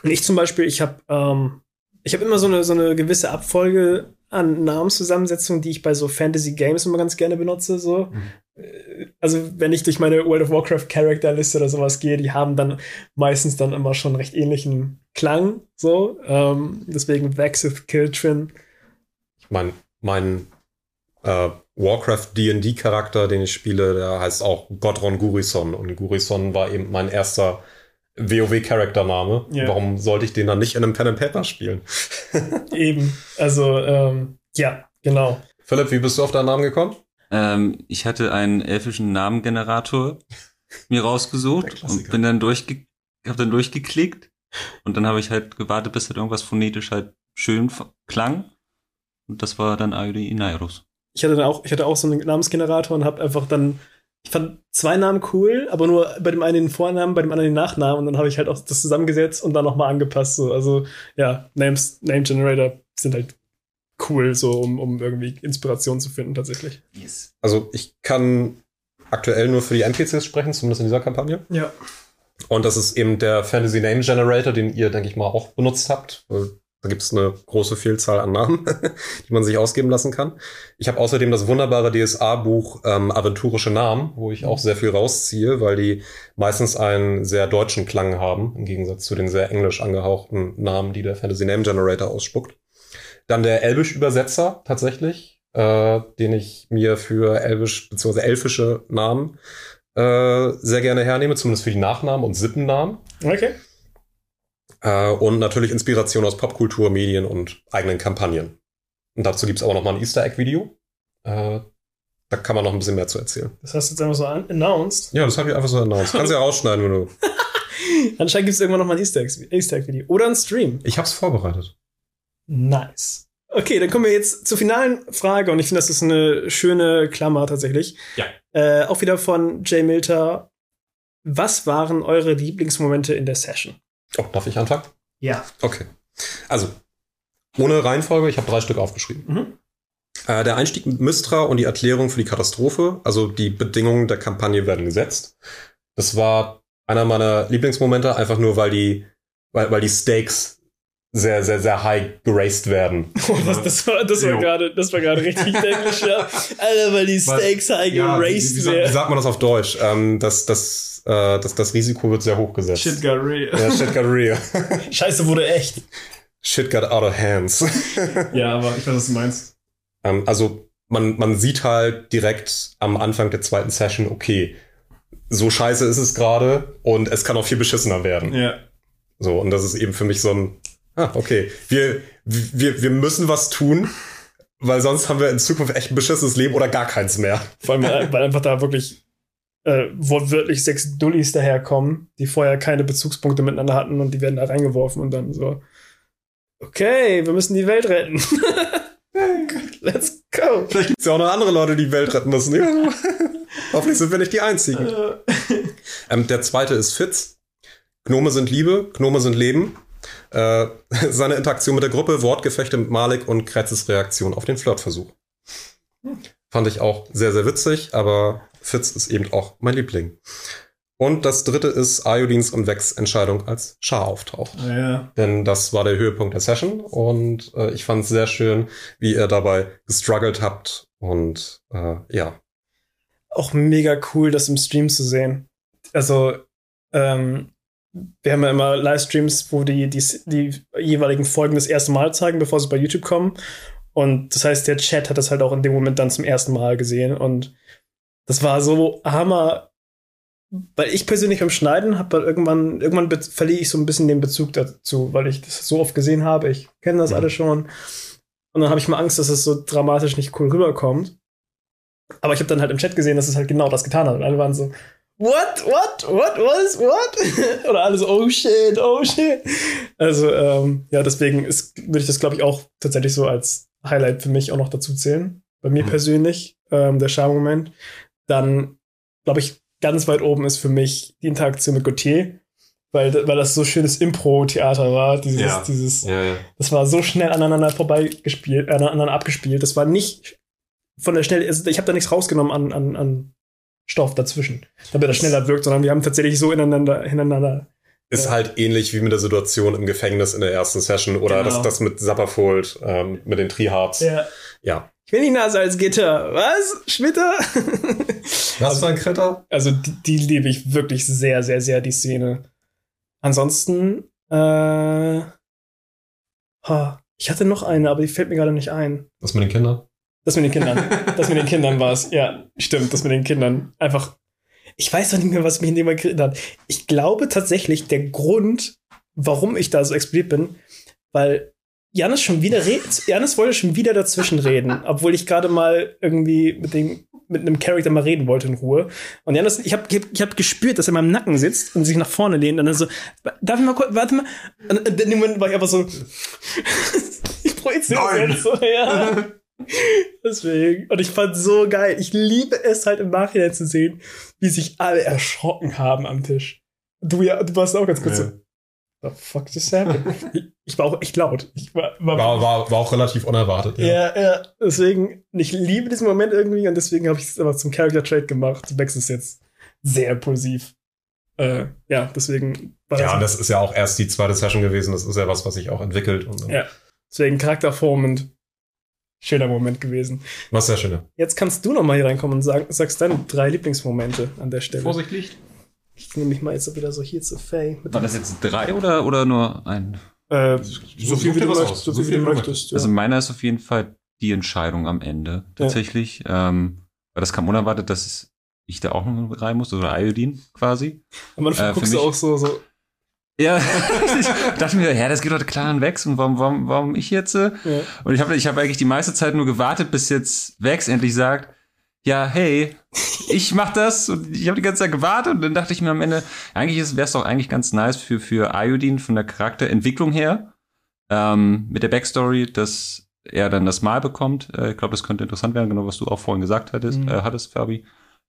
Und ich zum Beispiel, ich habe ähm, ich habe immer so eine, so eine gewisse Abfolge an Namenszusammensetzungen, die ich bei so Fantasy Games immer ganz gerne benutze. So. Äh, Also, wenn ich durch meine World of Warcraft Charakterliste oder sowas gehe, die haben dann meistens dann immer schon recht ähnlichen Klang. So. Ähm, deswegen Vexith Kiltrin. Ich meine, mein äh, Warcraft D&D Charakter, den ich spiele, der heißt auch Godron Gurison und Gurison war eben mein erster WoW Charaktername. Ja. Warum sollte ich den dann nicht in einem Pen and Paper spielen? Eben. Also, ähm, ja, genau. Philipp, wie bist du auf deinen Namen gekommen? Ähm, ich hatte einen elfischen Namengenerator mir rausgesucht und bin dann durchge hab dann durchgeklickt und dann habe ich halt gewartet, bis halt irgendwas phonetisch halt schön klang. Und das war dann Airi Inairus. Ich hatte dann auch, ich hatte auch so einen Namensgenerator und habe einfach dann, ich fand zwei Namen cool, aber nur bei dem einen den Vornamen, bei dem anderen den Nachnamen und dann habe ich halt auch das zusammengesetzt und dann nochmal angepasst. So. Also ja, Names, Name Generator sind halt cool, so um, um irgendwie Inspiration zu finden tatsächlich. Yes. Also ich kann aktuell nur für die NPCs sprechen, zumindest in dieser Kampagne. Ja. Und das ist eben der Fantasy Name Generator, den ihr, denke ich mal, auch benutzt habt. Da gibt es eine große Vielzahl an Namen, die man sich ausgeben lassen kann. Ich habe außerdem das wunderbare DSA-Buch ähm, Aventurische Namen, wo ich auch sehr viel rausziehe, weil die meistens einen sehr deutschen Klang haben, im Gegensatz zu den sehr englisch angehauchten Namen, die der Fantasy Name Generator ausspuckt. Dann der Elbisch-Übersetzer tatsächlich, äh, den ich mir für elbisch bzw. elfische Namen äh, sehr gerne hernehme, zumindest für die Nachnamen und Sippennamen. Okay. Äh, und natürlich Inspiration aus Popkultur, Medien und eigenen Kampagnen. Und dazu gibt's auch noch mal ein Easter Egg-Video. Äh, da kann man noch ein bisschen mehr zu erzählen. Das hast du jetzt einfach so an announced. Ja, das habe ich einfach so announced. Kannst du ja rausschneiden, wenn du. Anscheinend gibt es irgendwann noch mal ein Easter Egg- Easter Egg-Video. Oder ein Stream. Ich hab's vorbereitet. Nice. Okay, dann kommen wir jetzt zur finalen Frage und ich finde, das ist eine schöne Klammer tatsächlich. Ja. Äh, auch wieder von Jay Milter. Was waren eure Lieblingsmomente in der Session? Oh, darf ich anfangen? Ja. Okay. Also, ohne Reihenfolge, ich habe drei Stück aufgeschrieben. Mhm. Äh, der Einstieg mit Mystra und die Erklärung für die Katastrophe, also die Bedingungen der Kampagne werden gesetzt. Das war einer meiner Lieblingsmomente, einfach nur, weil die, weil, weil die Stakes sehr, sehr, sehr high geraced werden. Oh, das, das war, das war gerade, das war gerade richtig englisch, ja. Alter, weil die Stakes high wie, geraced wie, sa- wie werden. sagt man das auf Deutsch? Ähm, das, das, äh, das, das Risiko wird sehr hoch gesetzt. Shit got real. Ja, shit got real. Scheiße wurde echt. shit got out of hands. Ja, aber ich weiß, was du meinst. Ähm, also man, man sieht halt direkt am Anfang der zweiten Session, okay, so scheiße ist es gerade und es kann auch viel beschissener werden. Ja. So, und das ist eben für mich so ein, okay, wir, wir, wir müssen was tun, weil sonst haben wir in Zukunft echt ein beschissenes Leben oder gar keins mehr. Vor allem, weil einfach da wirklich äh, wortwörtlich sechs Dullis daherkommen, die vorher keine Bezugspunkte miteinander hatten und die werden da reingeworfen und dann so, okay, wir müssen die Welt retten. Let's go. Vielleicht gibt es ja auch noch andere Leute, die die Welt retten müssen. Ja. Hoffentlich sind wir nicht die Einzigen. Äh, Ähm, der zweite ist Fitz. Gnome sind Liebe, Gnome sind Leben. Äh, seine Interaktion mit der Gruppe, Wortgefechte mit Malik und Kretzes Reaktion auf den Flirtversuch. Fand ich auch sehr, sehr witzig, aber Fitz ist eben auch mein Liebling. Und das dritte ist Ayodins und Vex Entscheidung als Schar auftaucht. ja. Denn das war der Höhepunkt der Session und äh, ich fand es sehr schön, wie ihr dabei gestruggelt habt und äh, ja. Auch mega cool, das im Stream zu sehen. Also, ähm, wir haben ja immer Livestreams, wo die, die, die jeweiligen Folgen das erste Mal zeigen, bevor sie bei YouTube kommen. Und das heißt, der Chat hat das halt auch in dem Moment dann zum ersten Mal gesehen. Und das war so hammer. Weil ich persönlich beim Schneiden habe halt irgendwann, irgendwann verliere ich so ein bisschen den Bezug dazu, weil ich das so oft gesehen habe. Ich kenne das Mhm. alles schon. Und dann habe ich mal Angst, dass es so dramatisch nicht cool rüberkommt. Aber ich habe dann halt im Chat gesehen, dass es halt genau das getan hat. Und alle waren so, what, what, what, was, what? Oder alle so, oh shit, oh shit. Also, ähm, ja, deswegen ist, würde ich das, glaube ich, auch tatsächlich so als Highlight für mich auch noch dazu zählen. Bei mir Mhm. persönlich, ähm, der Charme-Moment. Dann, glaube ich, ganz weit oben ist für mich die Interaktion mit Gauthier. Weil, weil das so schönes Impro-Theater war. Dieses, Ja. dieses, Ja, ja. das war so schnell aneinander vorbeigespielt, äh, aneinander abgespielt. Das war nicht von der Schnelle, also ich habe da nichts rausgenommen an, an, an Stoff dazwischen, damit er schneller wirkt, sondern wir haben tatsächlich so ineinander, hintereinander. Ist Ja. halt ähnlich wie mit der Situation im Gefängnis in der ersten Session oder Genau. das, das mit Sapperfold, ähm, mit den Trihards. Ja. Ja. Ich will die Nase als Gitter. Was? Schmitter? Was für ein Kretter? also die, die liebe ich wirklich sehr, sehr, sehr, die Szene. Ansonsten, äh, ha, ich hatte noch eine, aber die fällt mir gerade nicht ein. Was mit den Kindern? Das mit den Kindern. Das mit den Kindern war es. Ja, stimmt, das mit den Kindern. Einfach. Ich weiß doch nicht mehr, was mich in dem Moment geritten hat. Ich glaube tatsächlich, der Grund, warum ich da so explodiert bin, weil Janis schon wieder redet. Janis wollte schon wieder dazwischen reden, obwohl ich gerade mal irgendwie mit dem mit einem Charakter mal reden wollte in Ruhe. Und Janis, ich habe ich hab gespürt, dass er in meinem Nacken sitzt und sich nach vorne lehnt und dann so, darf ich mal kurz, warte mal. Und in dem Moment war ich einfach so, ich projiziere jetzt so, ja. Deswegen. Und ich fand so geil. Ich liebe es halt im Nachhinein zu sehen, wie sich alle erschrocken haben am Tisch. Du ja, du warst auch ganz kurz Ja. so. the fuck just happened? ich war auch echt laut. Ich war, war, War, war, war auch relativ unerwartet. ja. ja, Deswegen, ich liebe diesen Moment irgendwie und deswegen habe ich es aber zum Character Trade gemacht. Bex ist jetzt sehr impulsiv. Äh, ja, deswegen war Ja, und das ist ja auch erst die zweite Session gewesen. Das ist ja was, was sich auch entwickelt. Und Ja. deswegen charakterformend. Schöner Moment gewesen. Was sehr schöner. Jetzt kannst du noch mal hier reinkommen und sagen, sagst deine drei Lieblingsmomente an der Stelle. Vorsicht Licht. Ich nehme mich mal jetzt wieder so hier zu Faye. Mit War das jetzt drei oder, oder nur ein? äh, So so viel wie du was möchtest. So So viel wie viel du du möchtest. Ja. Also meiner ist auf jeden Fall die Entscheidung am Ende tatsächlich. Ähm, weil das kam unerwartet, dass ich da auch noch rein muss, oder Iodine quasi. Am Anfang äh, für guckst du mich- auch so, so Ja, ich dachte mir, ja, das geht doch klar an Vex und warum, warum, warum ich jetzt? Ja. Und ich habe ich hab eigentlich die meiste Zeit nur gewartet, bis jetzt Vex endlich sagt, ja, hey, ich mach das und ich habe die ganze Zeit gewartet und dann dachte ich mir am Ende, eigentlich wäre es doch eigentlich ganz nice für, für Iodine von der Charakterentwicklung her, ähm, mit der Backstory, dass er dann das Mal bekommt. Äh, ich glaube, das könnte interessant werden, genau was du auch vorhin gesagt hattest, Mhm. äh, hattest Fabi.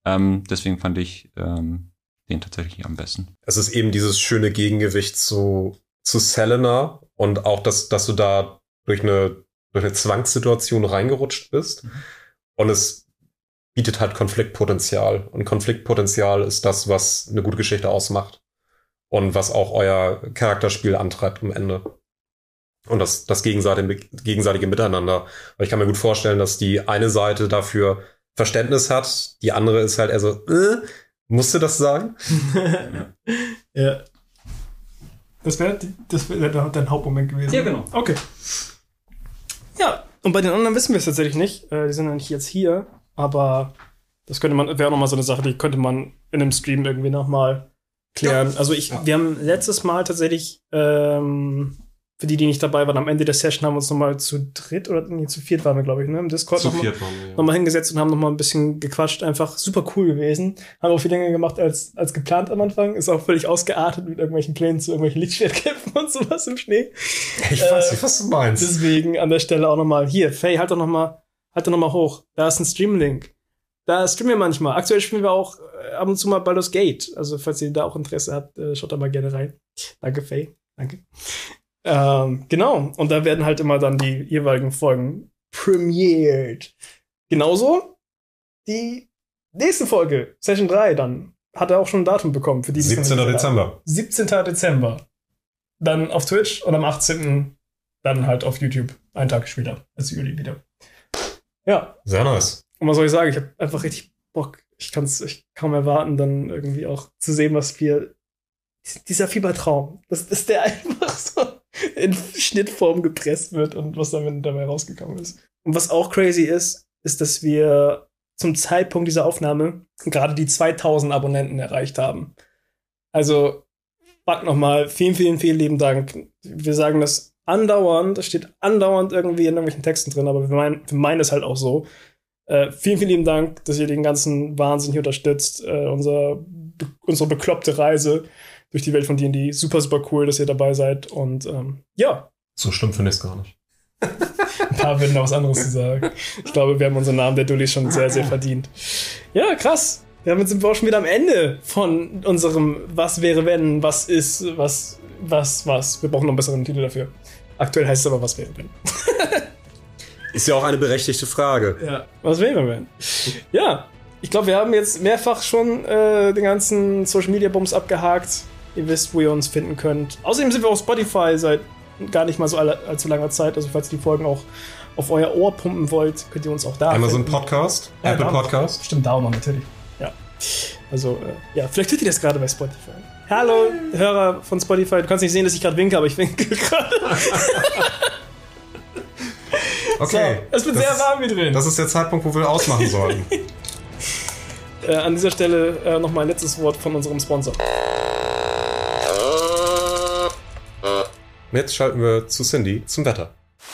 Ähm, deswegen fand ich ähm, den tatsächlich am besten. Es ist eben dieses schöne Gegengewicht zu, zu Selena und auch, dass, dass du da durch eine, durch eine Zwangssituation reingerutscht bist. Und es bietet halt Konfliktpotenzial. Und Konfliktpotenzial ist das, was eine gute Geschichte ausmacht. Und was auch euer Charakterspiel antreibt am Ende. Und das, das gegenseitige, gegenseitige Miteinander. Weil ich kann mir gut vorstellen, dass die eine Seite dafür Verständnis hat, die andere ist halt eher so, äh, musste das sagen? ja. Das wäre das wär dein Hauptmoment gewesen. Ja, genau. Okay. Ja, und bei den anderen wissen wir es tatsächlich nicht. Äh, die sind ja nicht jetzt hier, aber das könnte man, wäre auch nochmal so eine Sache, die könnte man in einem Stream irgendwie nochmal klären. Also ich, wir haben letztes Mal tatsächlich, ähm, für die, die nicht dabei waren, am Ende der Session haben wir uns nochmal zu dritt oder nee, zu viert waren wir, glaube ich, ne, im Discord noch mal- waren wir. ja. nochmal hingesetzt und haben nochmal ein bisschen gequatscht. Einfach super cool gewesen. Haben auch viel länger gemacht als, als geplant am Anfang. Ist auch völlig ausgeartet mit irgendwelchen Plänen zu irgendwelchen Lichtschwertkämpfen und sowas im Schnee. Ich weiß nicht, was du meinst. Deswegen an der Stelle auch nochmal, hier, Faye, halt doch nochmal, halt doch nochmal hoch. Da ist ein Streamlink. Da streamen wir manchmal. Aktuell spielen wir auch äh, ab und zu mal Baldur's Gate. Also, falls ihr da auch Interesse habt, äh, schaut da mal gerne rein. Danke, Faye. Danke. Ähm, genau. Und da werden halt immer dann die jeweiligen Folgen premiered. Genauso die nächste Folge, Session 3, dann hat er auch schon ein Datum bekommen. Für die, die es noch 17. nicht gesehen haben. Dezember. 17. Dezember. Dann auf Twitch und am 18. dann halt auf YouTube. Einen Tag später, als Juli wieder. Ja, Sehr nice. und was soll ich sagen? Ich habe einfach richtig Bock. Ich kann es ich kaum erwarten, dann irgendwie auch zu sehen, was wir. Dieser Fiebertraum, dass, dass der einfach so in Schnittform gepresst wird und was damit dabei rausgekommen ist. Und was auch crazy ist, ist, dass wir zum Zeitpunkt dieser Aufnahme gerade die 2000 Abonnenten erreicht haben. Also, fuck nochmal, vielen, vielen, vielen lieben Dank. Wir sagen das andauernd, das steht andauernd irgendwie in irgendwelchen Texten drin, aber wir meinen, wir meinen es halt auch so. Äh, vielen, vielen lieben Dank, dass ihr den ganzen Wahnsinn hier unterstützt. Äh, unser, unsere bekloppte Reise durch die Welt von D&D. Super, super cool, dass ihr dabei seid. Und ähm, ja, So schlimm finde ich es gar nicht. ein paar würden noch was anderes zu sagen. Ich glaube, wir haben unseren Namen der Dullis schon sehr, sehr verdient. Ja, krass. Damit sind wir auch schon wieder am Ende von unserem Was wäre wenn, was ist, was, was, was. Wir brauchen noch einen besseren Titel dafür. Aktuell heißt es aber Was wäre wenn. Ist ja auch eine berechtigte Frage. Ja, was wäre wenn? Ja, ich glaube, wir haben jetzt mehrfach schon äh, den ganzen Social Media Bums abgehakt. Ihr wisst, wo ihr uns finden könnt. Außerdem sind wir auf Spotify seit gar nicht mal so alle, allzu langer Zeit. Also, falls ihr die Folgen auch auf euer Ohr pumpen wollt, könnt ihr uns auch da Amazon finden. Podcast, Ja, Apple da- Podcast. Stimmt, da auch noch, natürlich. Ja. Also, äh, ja, vielleicht tut ihr das gerade bei Spotify. Hallo, Hörer von Spotify. Du kannst nicht sehen, dass ich gerade winke, aber ich winke gerade. Okay. So, es wird das sehr warm hier drin. Das ist der Zeitpunkt, wo wir ausmachen sollten. Äh, an dieser Stelle äh, noch mal ein letztes Wort von unserem Sponsor. Jetzt schalten wir zu Cindy zum Wetter.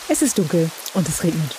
Es ist dunkel und es regnet.